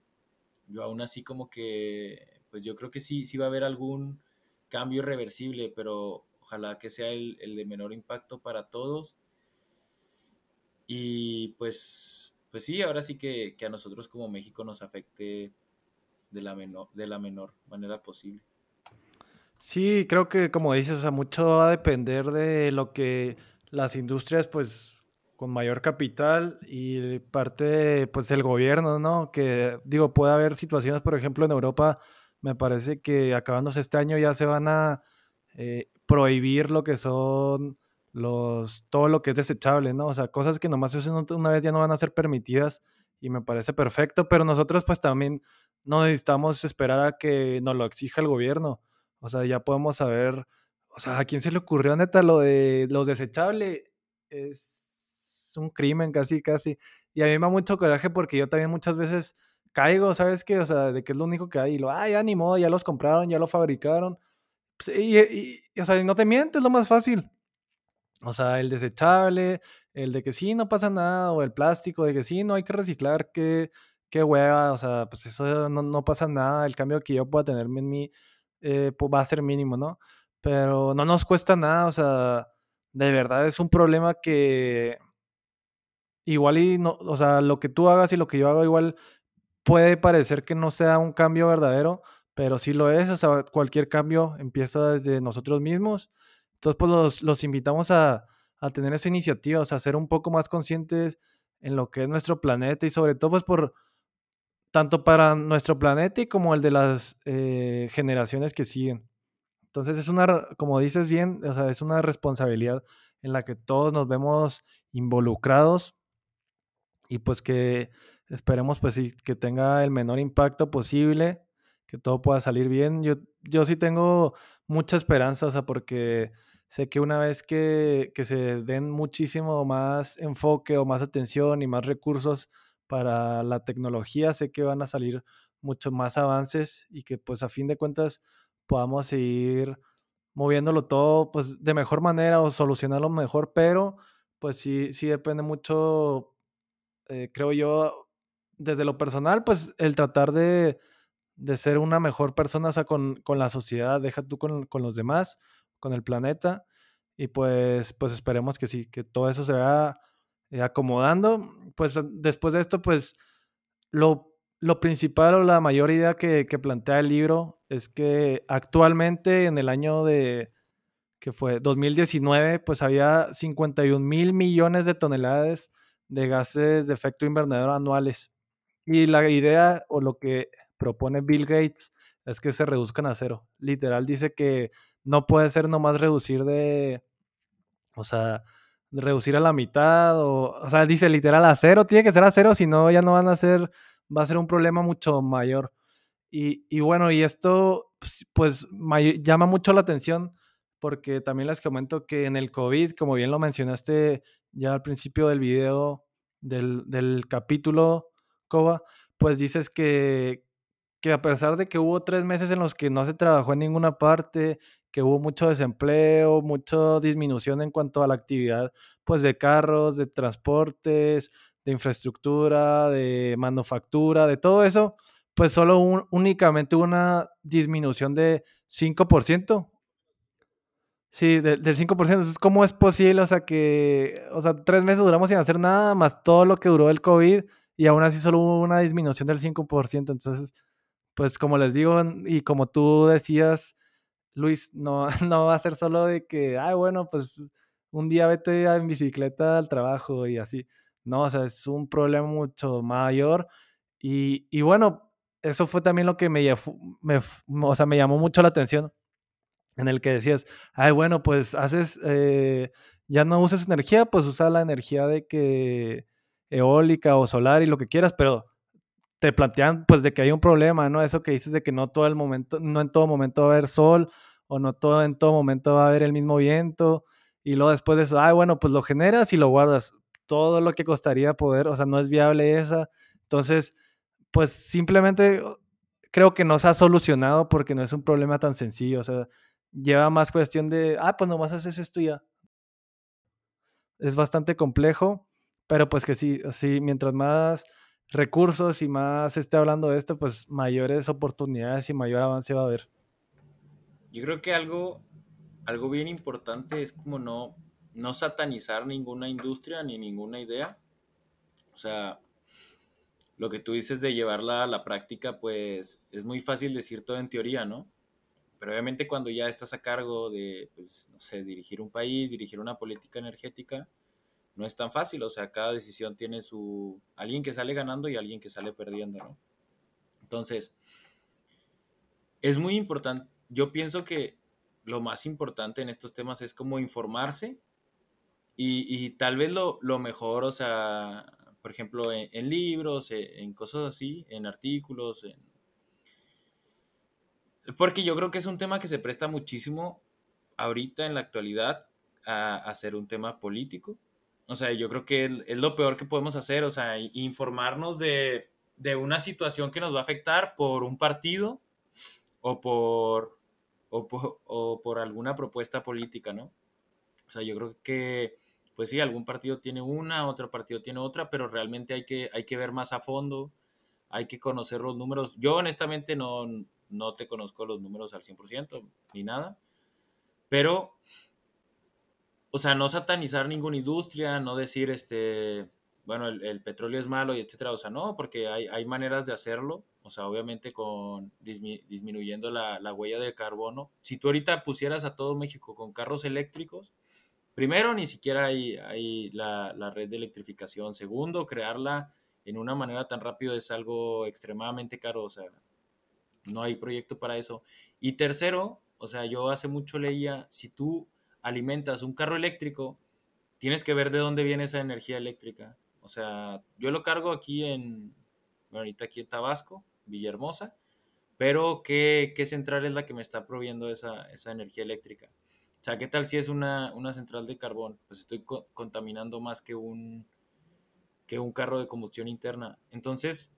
yo aún así como que, pues yo creo que sí, sí va a haber algún cambio irreversible, pero ojalá que sea el, el de menor impacto para todos. Y pues, pues sí, ahora sí que, que a nosotros como México nos afecte de la menor, de la menor manera posible. Sí, creo que como dices, mucho va a depender de lo que las industrias, pues, con mayor capital y parte, pues, el gobierno, ¿no? Que, digo, puede haber situaciones, por ejemplo, en Europa, me parece que acabándose este año ya se van a eh, prohibir lo que son los, todo lo que es desechable, ¿no? O sea, cosas que nomás se usan una vez ya no van a ser permitidas y me parece perfecto, pero nosotros pues también no necesitamos esperar a que nos lo exija el gobierno. O sea, ya podemos saber, o sea, ¿a quién se le ocurrió neta lo de los desechables? Es un crimen casi, casi. Y a mí me da mucho coraje porque yo también muchas veces caigo, ¿sabes qué? O sea, de que es lo único que hay. Y lo, ah, ya ni modo, ya los compraron, ya lo fabricaron. Pues, y, y, y, o sea, no te mientes, es lo más fácil. O sea, el desechable, el de que sí, no pasa nada, o el plástico, de que sí, no hay que reciclar, qué, qué hueva, o sea, pues eso no, no pasa nada, el cambio que yo pueda tener en mí eh, pues va a ser mínimo, ¿no? Pero no nos cuesta nada, o sea, de verdad es un problema que igual y no, o sea, lo que tú hagas y lo que yo hago igual puede parecer que no sea un cambio verdadero, pero sí lo es, o sea, cualquier cambio empieza desde nosotros mismos. Entonces, pues los, los invitamos a, a, tener esa iniciativa, o sea, a ser un poco más conscientes en lo que es nuestro planeta y sobre todo, pues por, tanto para nuestro planeta y como el de las eh, generaciones que siguen. Entonces es una, como dices bien, o sea, es una responsabilidad en la que todos nos vemos involucrados y pues que esperemos pues que tenga el menor impacto posible, que todo pueda salir bien. Yo, yo sí tengo mucha esperanza, o sea, porque sé que una vez que, que se den muchísimo más enfoque o más atención y más recursos para la tecnología, sé que van a salir muchos más avances y que pues a fin de cuentas podamos seguir moviéndolo todo pues de mejor manera o solucionarlo mejor, pero pues sí, sí depende mucho, eh, creo yo, desde lo personal, pues el tratar de, de ser una mejor persona o sea, con, con, la sociedad, deja tú con, con, los demás, con el planeta, y pues, pues esperemos que sí, que todo eso se vea eh, acomodando. Pues después de esto, pues lo, lo principal o la mayor idea que, que, plantea el libro es que actualmente en el año de que fue 2019, pues había 51 mil millones de toneladas de gases de efecto invernadero anuales. Y la idea o lo que propone Bill Gates es que se reduzcan a cero. Literal dice que no puede ser nomás reducir de, o sea, reducir a la mitad, o, o sea, dice literal a cero, tiene que ser a cero, si no, ya no van a ser, va a ser un problema mucho mayor. Y, y bueno, y esto pues, pues llama mucho la atención porque también les comento que en el COVID, como bien lo mencionaste ya al principio del video, del, del capítulo, Coba, pues dices que, que a pesar de que hubo tres meses en los que no se trabajó en ninguna parte, que hubo mucho desempleo, mucha disminución en cuanto a la actividad pues de carros, de transportes, de infraestructura, de manufactura, de todo eso, pues solo un, únicamente una disminución de 5%. Sí, de, del 5%. Entonces, ¿cómo es posible? O sea, que, o sea, tres meses duramos sin hacer nada, más todo lo que duró el COVID, y aún así solo hubo una disminución del 5%. Entonces, pues como les digo, y como tú decías, Luis, no, no va a ser solo de que, ay, bueno, pues un día vete en bicicleta al trabajo y así. No, o sea, es un problema mucho mayor. Y, y bueno, eso fue también lo que me, me, o sea, me llamó mucho la atención, en el que decías, ay, bueno, pues haces, eh, ya no usas energía, pues usa la energía de que eólica o solar y lo que quieras, pero te plantean pues de que hay un problema, ¿no? Eso que dices de que no todo el momento, no en todo momento va a haber sol o no todo en todo momento va a haber el mismo viento y luego después de eso, ay, bueno, pues lo generas y lo guardas. Todo lo que costaría poder, o sea, no es viable esa. Entonces, pues simplemente creo que no se ha solucionado porque no es un problema tan sencillo, o sea, lleva más cuestión de, ah, pues nomás haces esto ya. Es bastante complejo, pero pues que sí, sí, mientras más recursos y más esté hablando de esto, pues mayores oportunidades y mayor avance va a haber. Yo creo que algo, algo bien importante es como no, no satanizar ninguna industria ni ninguna idea. O sea, lo que tú dices de llevarla a la práctica, pues es muy fácil decir todo en teoría, ¿no? Pero obviamente cuando ya estás a cargo de, pues, no sé, dirigir un país, dirigir una política energética, no es tan fácil, o sea, cada decisión tiene su, alguien que sale ganando y alguien que sale perdiendo, ¿no? Entonces, es muy importante, yo pienso que lo más importante en estos temas es como informarse y, tal vez lo, mejor, o sea, por ejemplo, en, libros, en, cosas así, en artículos, porque yo creo que es un tema que se presta muchísimo ahorita en la actualidad a, a ser un tema político o sea, yo creo que es lo peor que podemos hacer, o sea, informarnos de, una situación que nos va a afectar por un partido o por, o por, alguna propuesta política, ¿no? O sea, yo creo que, pues sí, algún partido tiene una, otro partido tiene otra, pero realmente hay que, hay que ver más a fondo, hay que conocer los números. Yo honestamente no, no te conozco los números al 100% ni nada, pero o sea, no satanizar ninguna industria, no decir, este, bueno, el, petróleo es malo y etcétera, o sea, no, porque hay, hay maneras de hacerlo, o sea, obviamente con disminuyendo la, la, huella de carbono. Si tú ahorita pusieras a todo México con carros eléctricos, primero, ni siquiera hay, hay la, la, red de electrificación. Segundo, crearla en una manera tan rápido es algo extremadamente caro, o sea, no hay proyecto para eso. Y tercero, o sea, yo hace mucho leía, si tú alimentas un carro eléctrico, tienes que ver de dónde viene esa energía eléctrica. O sea, yo lo cargo aquí en, ahorita aquí en Tabasco, Villahermosa, pero ¿qué, central es la que me está proveyendo esa, energía eléctrica? O sea, ¿qué tal si es una, central de carbón? Pues estoy contaminando más que un, que un carro de combustión interna. Entonces,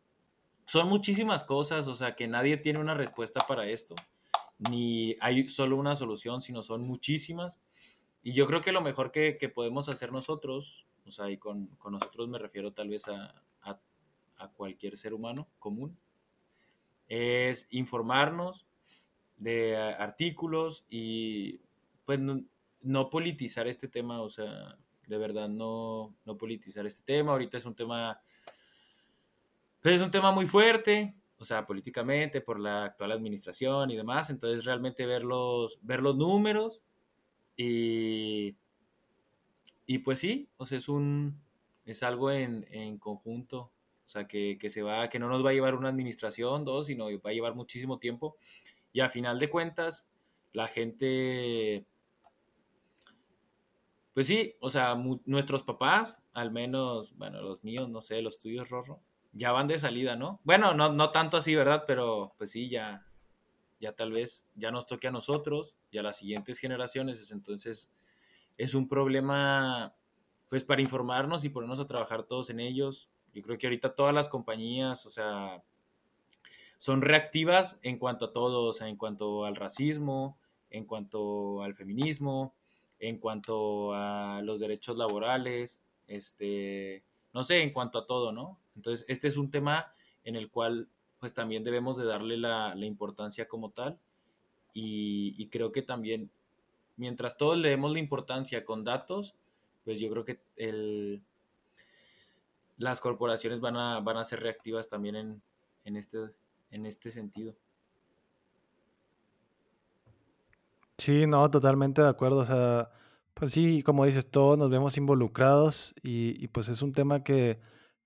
son muchísimas cosas, o sea, que nadie tiene una respuesta para esto ni hay solo una solución, sino son muchísimas. Y yo creo que lo mejor que, podemos hacer nosotros, o sea, y con, nosotros me refiero tal vez a, cualquier ser humano común, es informarnos de artículos y pues no, politizar este tema, o sea, de verdad no, no politizar este tema. Ahorita es un tema, pues es un tema muy fuerte, o sea, políticamente, por la actual administración y demás. Entonces, realmente ver los, ver los números y, y pues sí, o sea, es un, es algo en, en conjunto. O sea, que, que, se va, que no nos va a llevar una administración, dos, sino va a llevar muchísimo tiempo. Y a final de cuentas, la gente, pues sí, o sea, nuestros papás, al menos, bueno, los míos, no sé, los tuyos, Rorro, ya van de salida, ¿no? Bueno, no, no tanto así, ¿verdad? Pero pues sí, ya, ya tal vez ya nos toque a nosotros y a las siguientes generaciones. Entonces es un problema, pues para informarnos y ponernos a trabajar todos en ellos. Yo creo que ahorita todas las compañías, o sea, son reactivas en cuanto a todo, o sea, en cuanto al racismo, en cuanto al feminismo, en cuanto a los derechos laborales, este, no sé, en cuanto a todo, ¿no? Entonces, este es un tema en el cual pues también debemos de darle la, importancia como tal y, creo que también mientras todos le demos la importancia con datos, pues yo creo que el, las corporaciones van a, van a ser reactivas también en, en, este, en este sentido. Sí, no, totalmente de acuerdo. O sea, pues sí, como dices, todos nos vemos involucrados y, y pues es un tema que,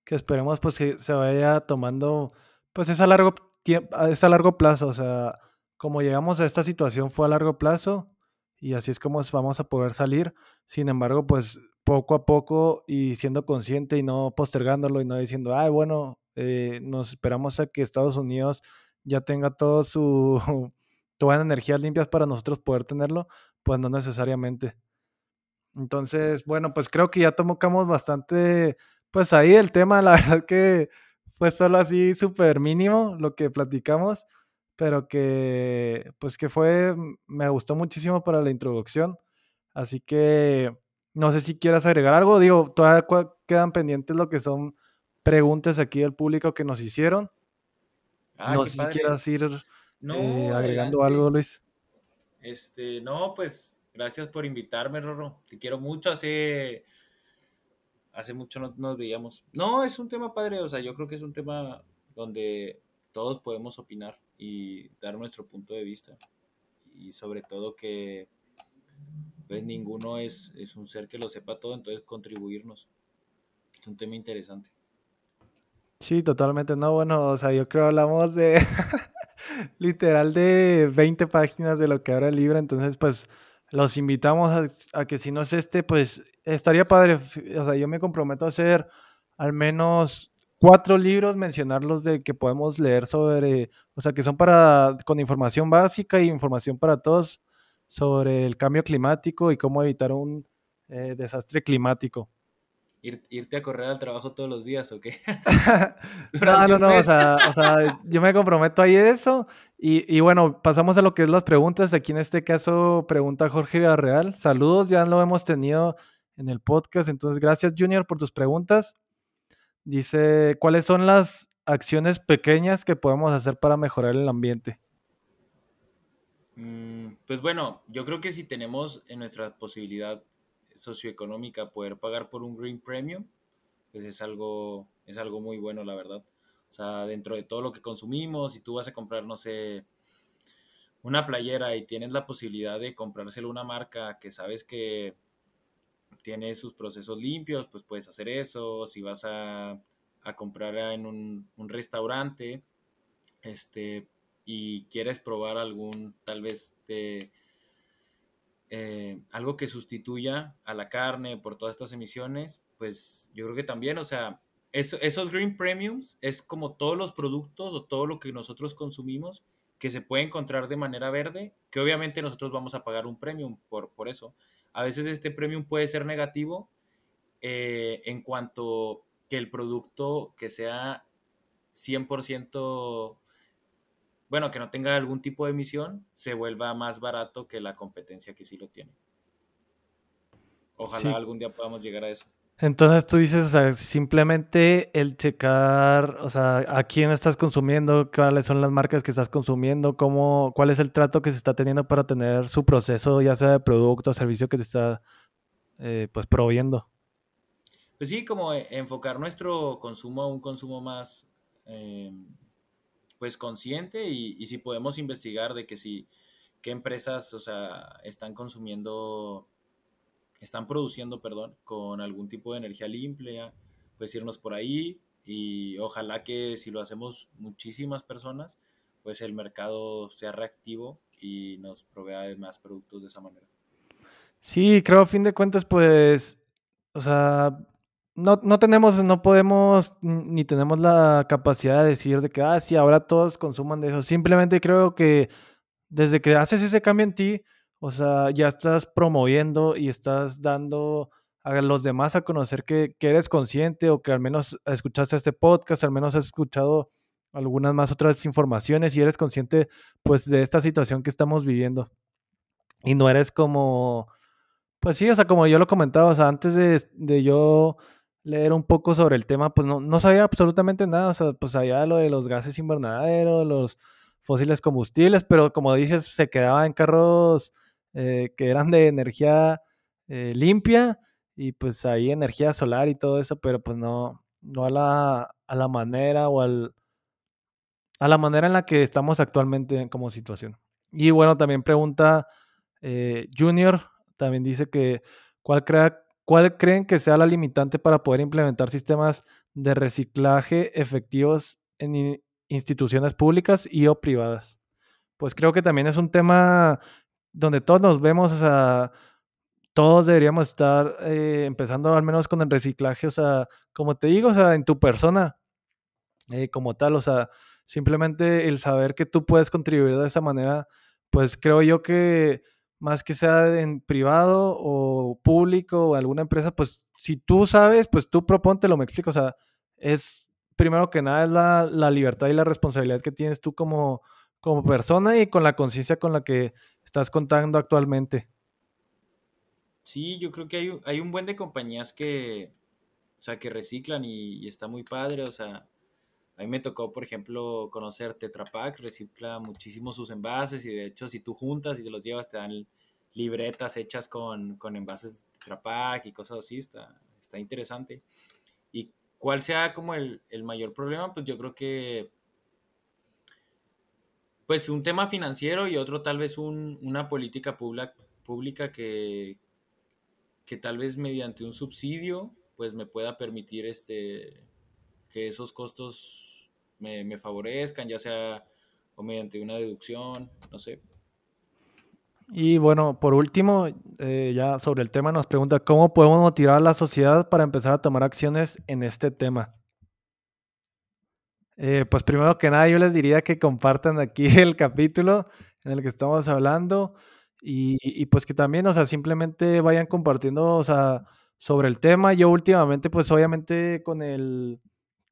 que esperemos pues que se vaya tomando, pues es a largo tiempo, es a largo plazo. O sea, como llegamos a esta situación fue a largo plazo y así es como vamos a poder salir. Sin embargo, pues poco a poco y siendo consciente y no postergándolo y no diciendo, ay, bueno, eh, nos esperamos a que Estados Unidos ya tenga todo su todas energías limpias para nosotros poder tenerlo, pues no necesariamente. Entonces, bueno, pues creo que ya tocamos bastante, pues ahí el tema, la verdad que fue solo así súper mínimo lo que platicamos, pero que, pues que fue, me gustó muchísimo para la introducción. Así que no sé si quieras agregar algo, digo, todavía quedan pendientes lo que son preguntas aquí del público que nos hicieron. Ah, no sé si padre. quieras ir No, eh, agregando adelante. algo, Luis. Este, no, pues gracias por invitarme, Rorro. Te quiero mucho. Hace, hace mucho no nos veíamos. No, es un tema padre. O sea, yo creo que es un tema donde todos podemos opinar y dar nuestro punto de vista. Y sobre todo que pues ninguno es, es un ser que lo sepa todo, entonces contribuirnos. Es un tema interesante. Sí, totalmente. No, bueno, o sea, yo creo hablamos de literal de 20 páginas de lo que ahora el libro, entonces pues los invitamos a, que si no es este, pues estaría padre, o sea, yo me comprometo a hacer al menos cuatro libros, mencionarlos de que podemos leer sobre, o sea, que son para, con información básica y información para todos sobre el cambio climático y cómo evitar un eh, desastre climático. Ir, irte a correr al trabajo todos los días o qué? no, no, no, o sea, o sea, yo me comprometo ahí eso. Y, y, bueno, pasamos a lo que es las preguntas. Aquí en este caso pregunta Jorge Villarreal. Saludos, ya lo hemos tenido en el podcast. Entonces, gracias Junior por tus preguntas. Dice, ¿cuáles son las acciones pequeñas que podemos hacer para mejorar el ambiente? Mm, pues bueno, yo creo que si tenemos en nuestra posibilidad socioeconómica poder pagar por un Green Premium, pues es algo, es algo muy bueno, la verdad. O sea, dentro de todo lo que consumimos, si tú vas a comprar, no sé, una playera y tienes la posibilidad de comprárselo a una marca que sabes que tiene sus procesos limpios, pues puedes hacer eso. Si vas a, a comprar en un, un, restaurante este, y quieres probar algún, tal vez, de eh, algo que sustituya a la carne por todas estas emisiones, pues yo creo que también, o sea, eso, esos green premiums es como todos los productos o todo lo que nosotros consumimos que se puede encontrar de manera verde, que obviamente nosotros vamos a pagar un premium por, por eso. A veces este premium puede ser negativo eh, en cuanto que el producto que sea 100% bueno, que no tenga algún tipo de emisión, se vuelva más barato que la competencia que sí lo tiene. Ojalá sí. algún día podamos llegar a eso. Entonces tú dices, o sea, simplemente el checar, o sea, a quién estás consumiendo, cuáles son las marcas que estás consumiendo, cómo, cuál es el trato que se está teniendo para tener su proceso, ya sea de producto o servicio que se está, eh, pues, proveyendo. Pues sí, como enfocar nuestro consumo a un consumo más, eh, pues consciente y, si podemos investigar de que si qué empresas, o sea, están consumiendo, están produciendo, perdón, con algún tipo de energía limpia, pues irnos por ahí y ojalá que si lo hacemos muchísimas personas, pues el mercado sea reactivo y nos provea de más productos de esa manera. Sí, creo a fin de cuentas, pues, o sea, no, no, tenemos, no podemos, ni tenemos la capacidad de decir de que, ah, sí, ahora todos consuman de eso. Simplemente creo que desde que haces ese cambio en ti, o sea, ya estás promoviendo y estás dando a los demás a conocer que, que eres consciente o que al menos escuchaste este podcast, al menos has escuchado algunas más otras informaciones y eres consciente, pues, de esta situación que estamos viviendo. Y no eres como, pues sí, o sea, como yo lo comentaba, o sea, antes de, de yo leer un poco sobre el tema, pues no, no sabía absolutamente nada, o sea, pues sabía lo de los gases invernaderos, los fósiles combustibles, pero como dices, se quedaba en carros eh, que eran de energía eh, limpia y pues ahí energía solar y todo eso, pero pues no, no a la, a la manera o al, a la manera en la que estamos actualmente como situación. Y bueno, también pregunta eh, Junior también dice que ¿cuál, crea, ¿cuál creen que sea la limitante para poder implementar sistemas de reciclaje efectivos en instituciones públicas y o privadas? Pues creo que también es un tema donde todos nos vemos, o sea, todos deberíamos estar eh, empezando al menos con el reciclaje, o sea, como te digo, o sea, en tu persona, eh, como tal, o sea, simplemente el saber que tú puedes contribuir de esa manera, pues creo yo que más que sea en privado o público o alguna empresa, pues si tú sabes, pues tú lo me explico, o sea, es primero que nada es la, la libertad y la responsabilidad que tienes tú como, como persona y con la conciencia con la que estás contando actualmente. Sí, yo creo que hay, hay un buen de compañías que, o sea, que reciclan y, está muy padre, o sea, a mí me tocó, por ejemplo, conocer Tetra Pak, recicla muchísimo sus envases y de hecho si tú juntas y te los llevas te dan libretas hechas con, con envases de Tetra Pak y cosas así, está, está interesante. Y cuál sea como el, el mayor problema, pues yo creo que pues un tema financiero y otro tal vez un, una política pública, pública que, que tal vez mediante un subsidio pues me pueda permitir este que esos costos me, favorezcan, ya sea o mediante una deducción, no sé. Y bueno, por último, eh, ya sobre el tema nos pregunta, ¿cómo podemos motivar a la sociedad para empezar a tomar acciones en este tema? Eh, pues primero que nada, yo les diría que compartan aquí el capítulo en el que estamos hablando. Y, pues que también, o sea, simplemente vayan compartiendo, o sea, sobre el tema. Yo últimamente, pues obviamente con el,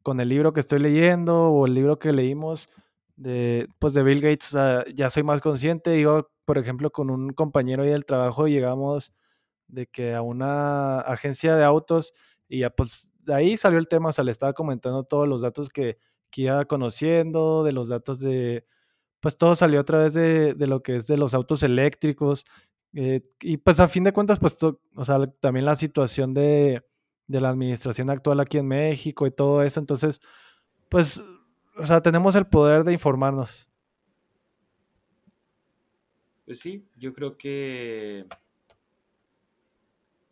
con el libro que estoy leyendo o el libro que leímos de, pues de Bill Gates, sea, ya soy más consciente. Yo, por ejemplo, con un compañero ahí del trabajo llegamos de que a una agencia de autos y ya pues de ahí salió el tema, o sea, le estaba comentando todos los datos que, que iba conociendo, de los datos de, pues todo salió a través de, lo que es de los autos eléctricos. Eh, y pues a fin de cuentas, pues o sea, también la situación de, la administración actual aquí en México y todo eso. Entonces, pues, o sea, tenemos el poder de informarnos. Pues sí, yo creo que,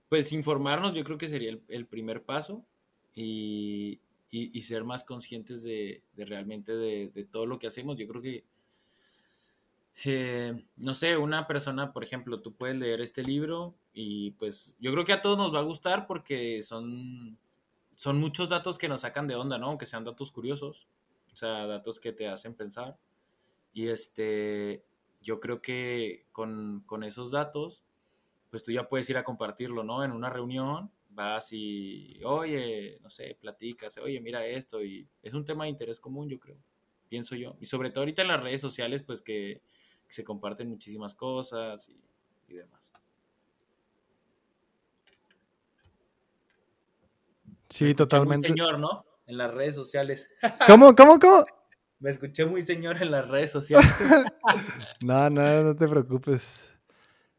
pues informarnos yo creo que sería el, primer paso y, ser más conscientes de, realmente de, de, todo lo que hacemos. Yo creo que eh, no sé, una persona, por ejemplo, tú puedes leer este libro y pues yo creo que a todos nos va a gustar porque son, son muchos datos que nos sacan de onda, ¿no? Aunque sean datos curiosos, o sea, datos que te hacen pensar. Y este, yo creo que con, con esos datos, pues tú ya puedes ir a compartirlo, ¿no? En una reunión vas y, oye, no sé, platicas, oye, mira esto, y es un tema de interés común, yo creo, pienso yo. Y sobre todo ahorita en las redes sociales, pues que se comparten muchísimas cosas y, demás. Sí, totalmente. Muy señor, ¿no? En las redes sociales. ¿Cómo, cómo, cómo? Me escuché muy señor en las redes sociales. no, no, no te preocupes.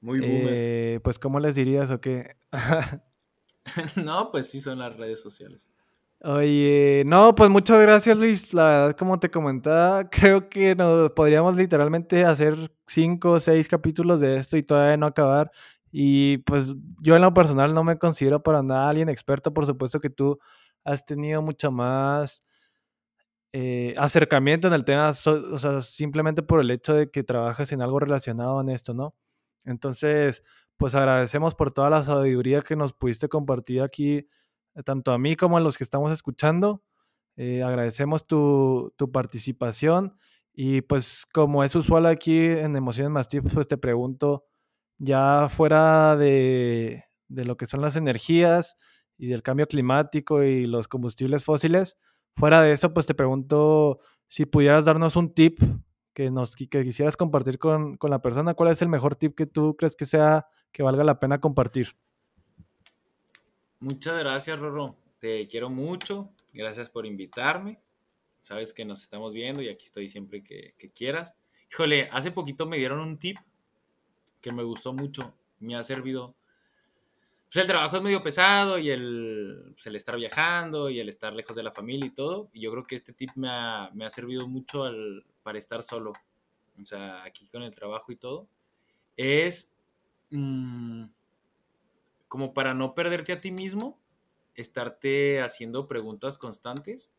Muy boomer. Eh, pues, ¿cómo les dirías o qué? no, pues sí son las redes sociales. Oye, no, pues muchas gracias Luis. La verdad, como te comentaba, creo que nos podríamos literalmente hacer cinco o seis capítulos de esto y todavía no acabar. Y pues yo en lo personal no me considero para nada alguien experto. Por supuesto que tú has tenido mucho más eh, acercamiento en el tema, o sea, simplemente por el hecho de que trabajas en algo relacionado en esto, ¿no? Entonces, pues agradecemos por toda la sabiduría que nos pudiste compartir aquí tanto a mí como a los que estamos escuchando. Eh, agradecemos tu, participación y pues como es usual aquí en Emociones Más Tips, pues te pregunto, ya fuera de, de, lo que son las energías y del cambio climático y los combustibles fósiles, fuera de eso, pues te pregunto si pudieras darnos un tip que, nos, que quisieras compartir con, con la persona, ¿cuál es el mejor tip que tú crees que sea que valga la pena compartir? Muchas gracias, Rorro. Te quiero mucho. Gracias por invitarme. Sabes que nos estamos viendo y aquí estoy siempre que, quieras. Híjole, hace poquito me dieron un tip que me gustó mucho. Me ha servido. Pues el trabajo es medio pesado y el, pues, el estar viajando y el estar lejos de la familia y todo. Y yo creo que este tip me ha, me ha servido mucho al, para estar solo. O sea, aquí con el trabajo y todo. Es mm, como para no perderte a ti mismo, estarte haciendo preguntas constantes.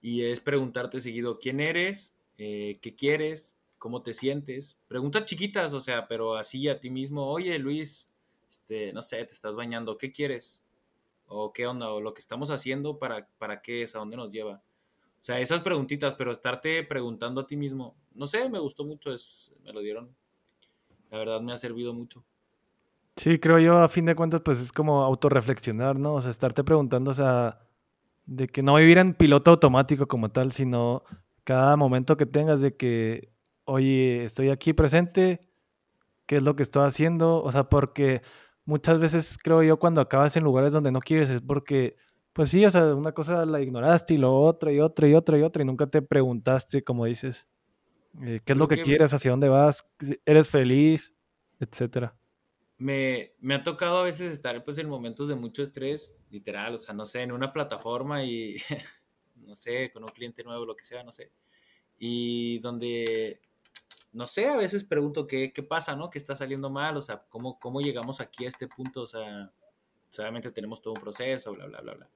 Y es preguntarte seguido quién eres, eh, qué quieres, cómo te sientes. Preguntas chiquitas, o sea, pero así a ti mismo, oye Luis, este, no sé, te estás bañando, ¿qué quieres? O qué onda, o lo que estamos haciendo, ¿para, para qué es? ¿A dónde nos lleva? O sea, esas preguntitas, pero estarte preguntando a ti mismo, no sé, me gustó mucho, es, me lo dieron. La verdad me ha servido mucho. Sí, creo yo, a fin de cuentas, pues es como autorreflexionar, ¿no? O sea, estarte preguntando, o sea, de que no vivir en piloto automático como tal, sino cada momento que tengas de que, oye, estoy aquí presente, ¿qué es lo que estoy haciendo? O sea, porque muchas veces creo yo cuando acabas en lugares donde no quieres es porque, pues sí, o sea, una cosa la ignoraste y lo otra y otra y otra y otra y nunca te preguntaste, como dices, eh, qué es lo que, que quieres, hacia dónde vas, eres feliz, etcétera me, me, ha tocado a veces estar pues en momentos de mucho estrés, literal, o sea, no sé, en una plataforma y, no sé, con un cliente nuevo, lo que sea, no sé. Y donde, no sé, a veces pregunto qué, qué pasa, ¿no? ¿Qué está saliendo mal? O sea, ¿cómo, ¿cómo llegamos aquí a este punto? O sea, obviamente tenemos todo un proceso, bla, bla, bla, bla.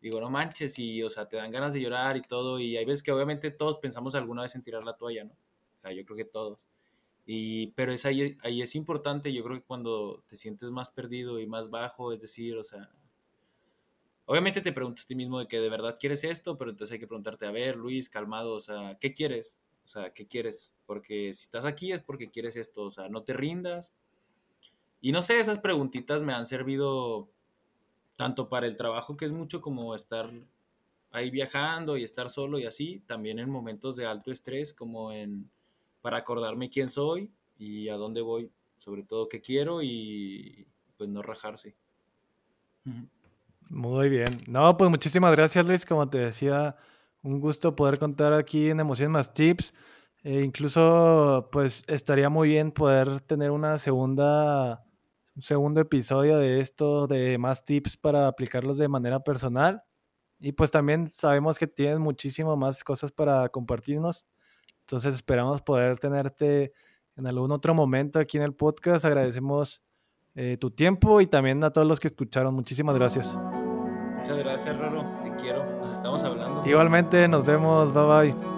Digo, no manches, y, o sea, te dan ganas de llorar y todo, y hay veces que obviamente todos pensamos alguna vez en tirar la toalla, ¿no? O sea, yo creo que todos. Y, pero es ahí, ahí es importante, yo creo que cuando te sientes más perdido y más bajo, es decir, o sea, obviamente te preguntas a ti mismo de que de verdad quieres esto, pero entonces hay que preguntarte, a ver, Luis, calmado, o sea, ¿qué quieres? O sea, ¿qué quieres? Porque si estás aquí es porque quieres esto, o sea, no te rindas. Y no sé, esas preguntitas me han servido tanto para el trabajo, que es mucho como estar ahí viajando y estar solo y así, también en momentos de alto estrés, como en para acordarme quién soy y a dónde voy, sobre todo qué quiero y pues no rajarse. Muy bien. No, pues muchísimas gracias Luis, como te decía, un gusto poder contar aquí en Emociones Más Tips. E incluso pues estaría muy bien poder tener una segunda, un segundo episodio de esto, de más tips para aplicarlos de manera personal. Y pues también sabemos que tienes muchísimo más cosas para compartirnos. Entonces esperamos poder tenerte en algún otro momento aquí en el podcast. Agradecemos eh, tu tiempo y también a todos los que escucharon. Muchísimas gracias. Muchas gracias, Roro. Te quiero. Nos estamos hablando. Igualmente, nos vemos. Bye bye.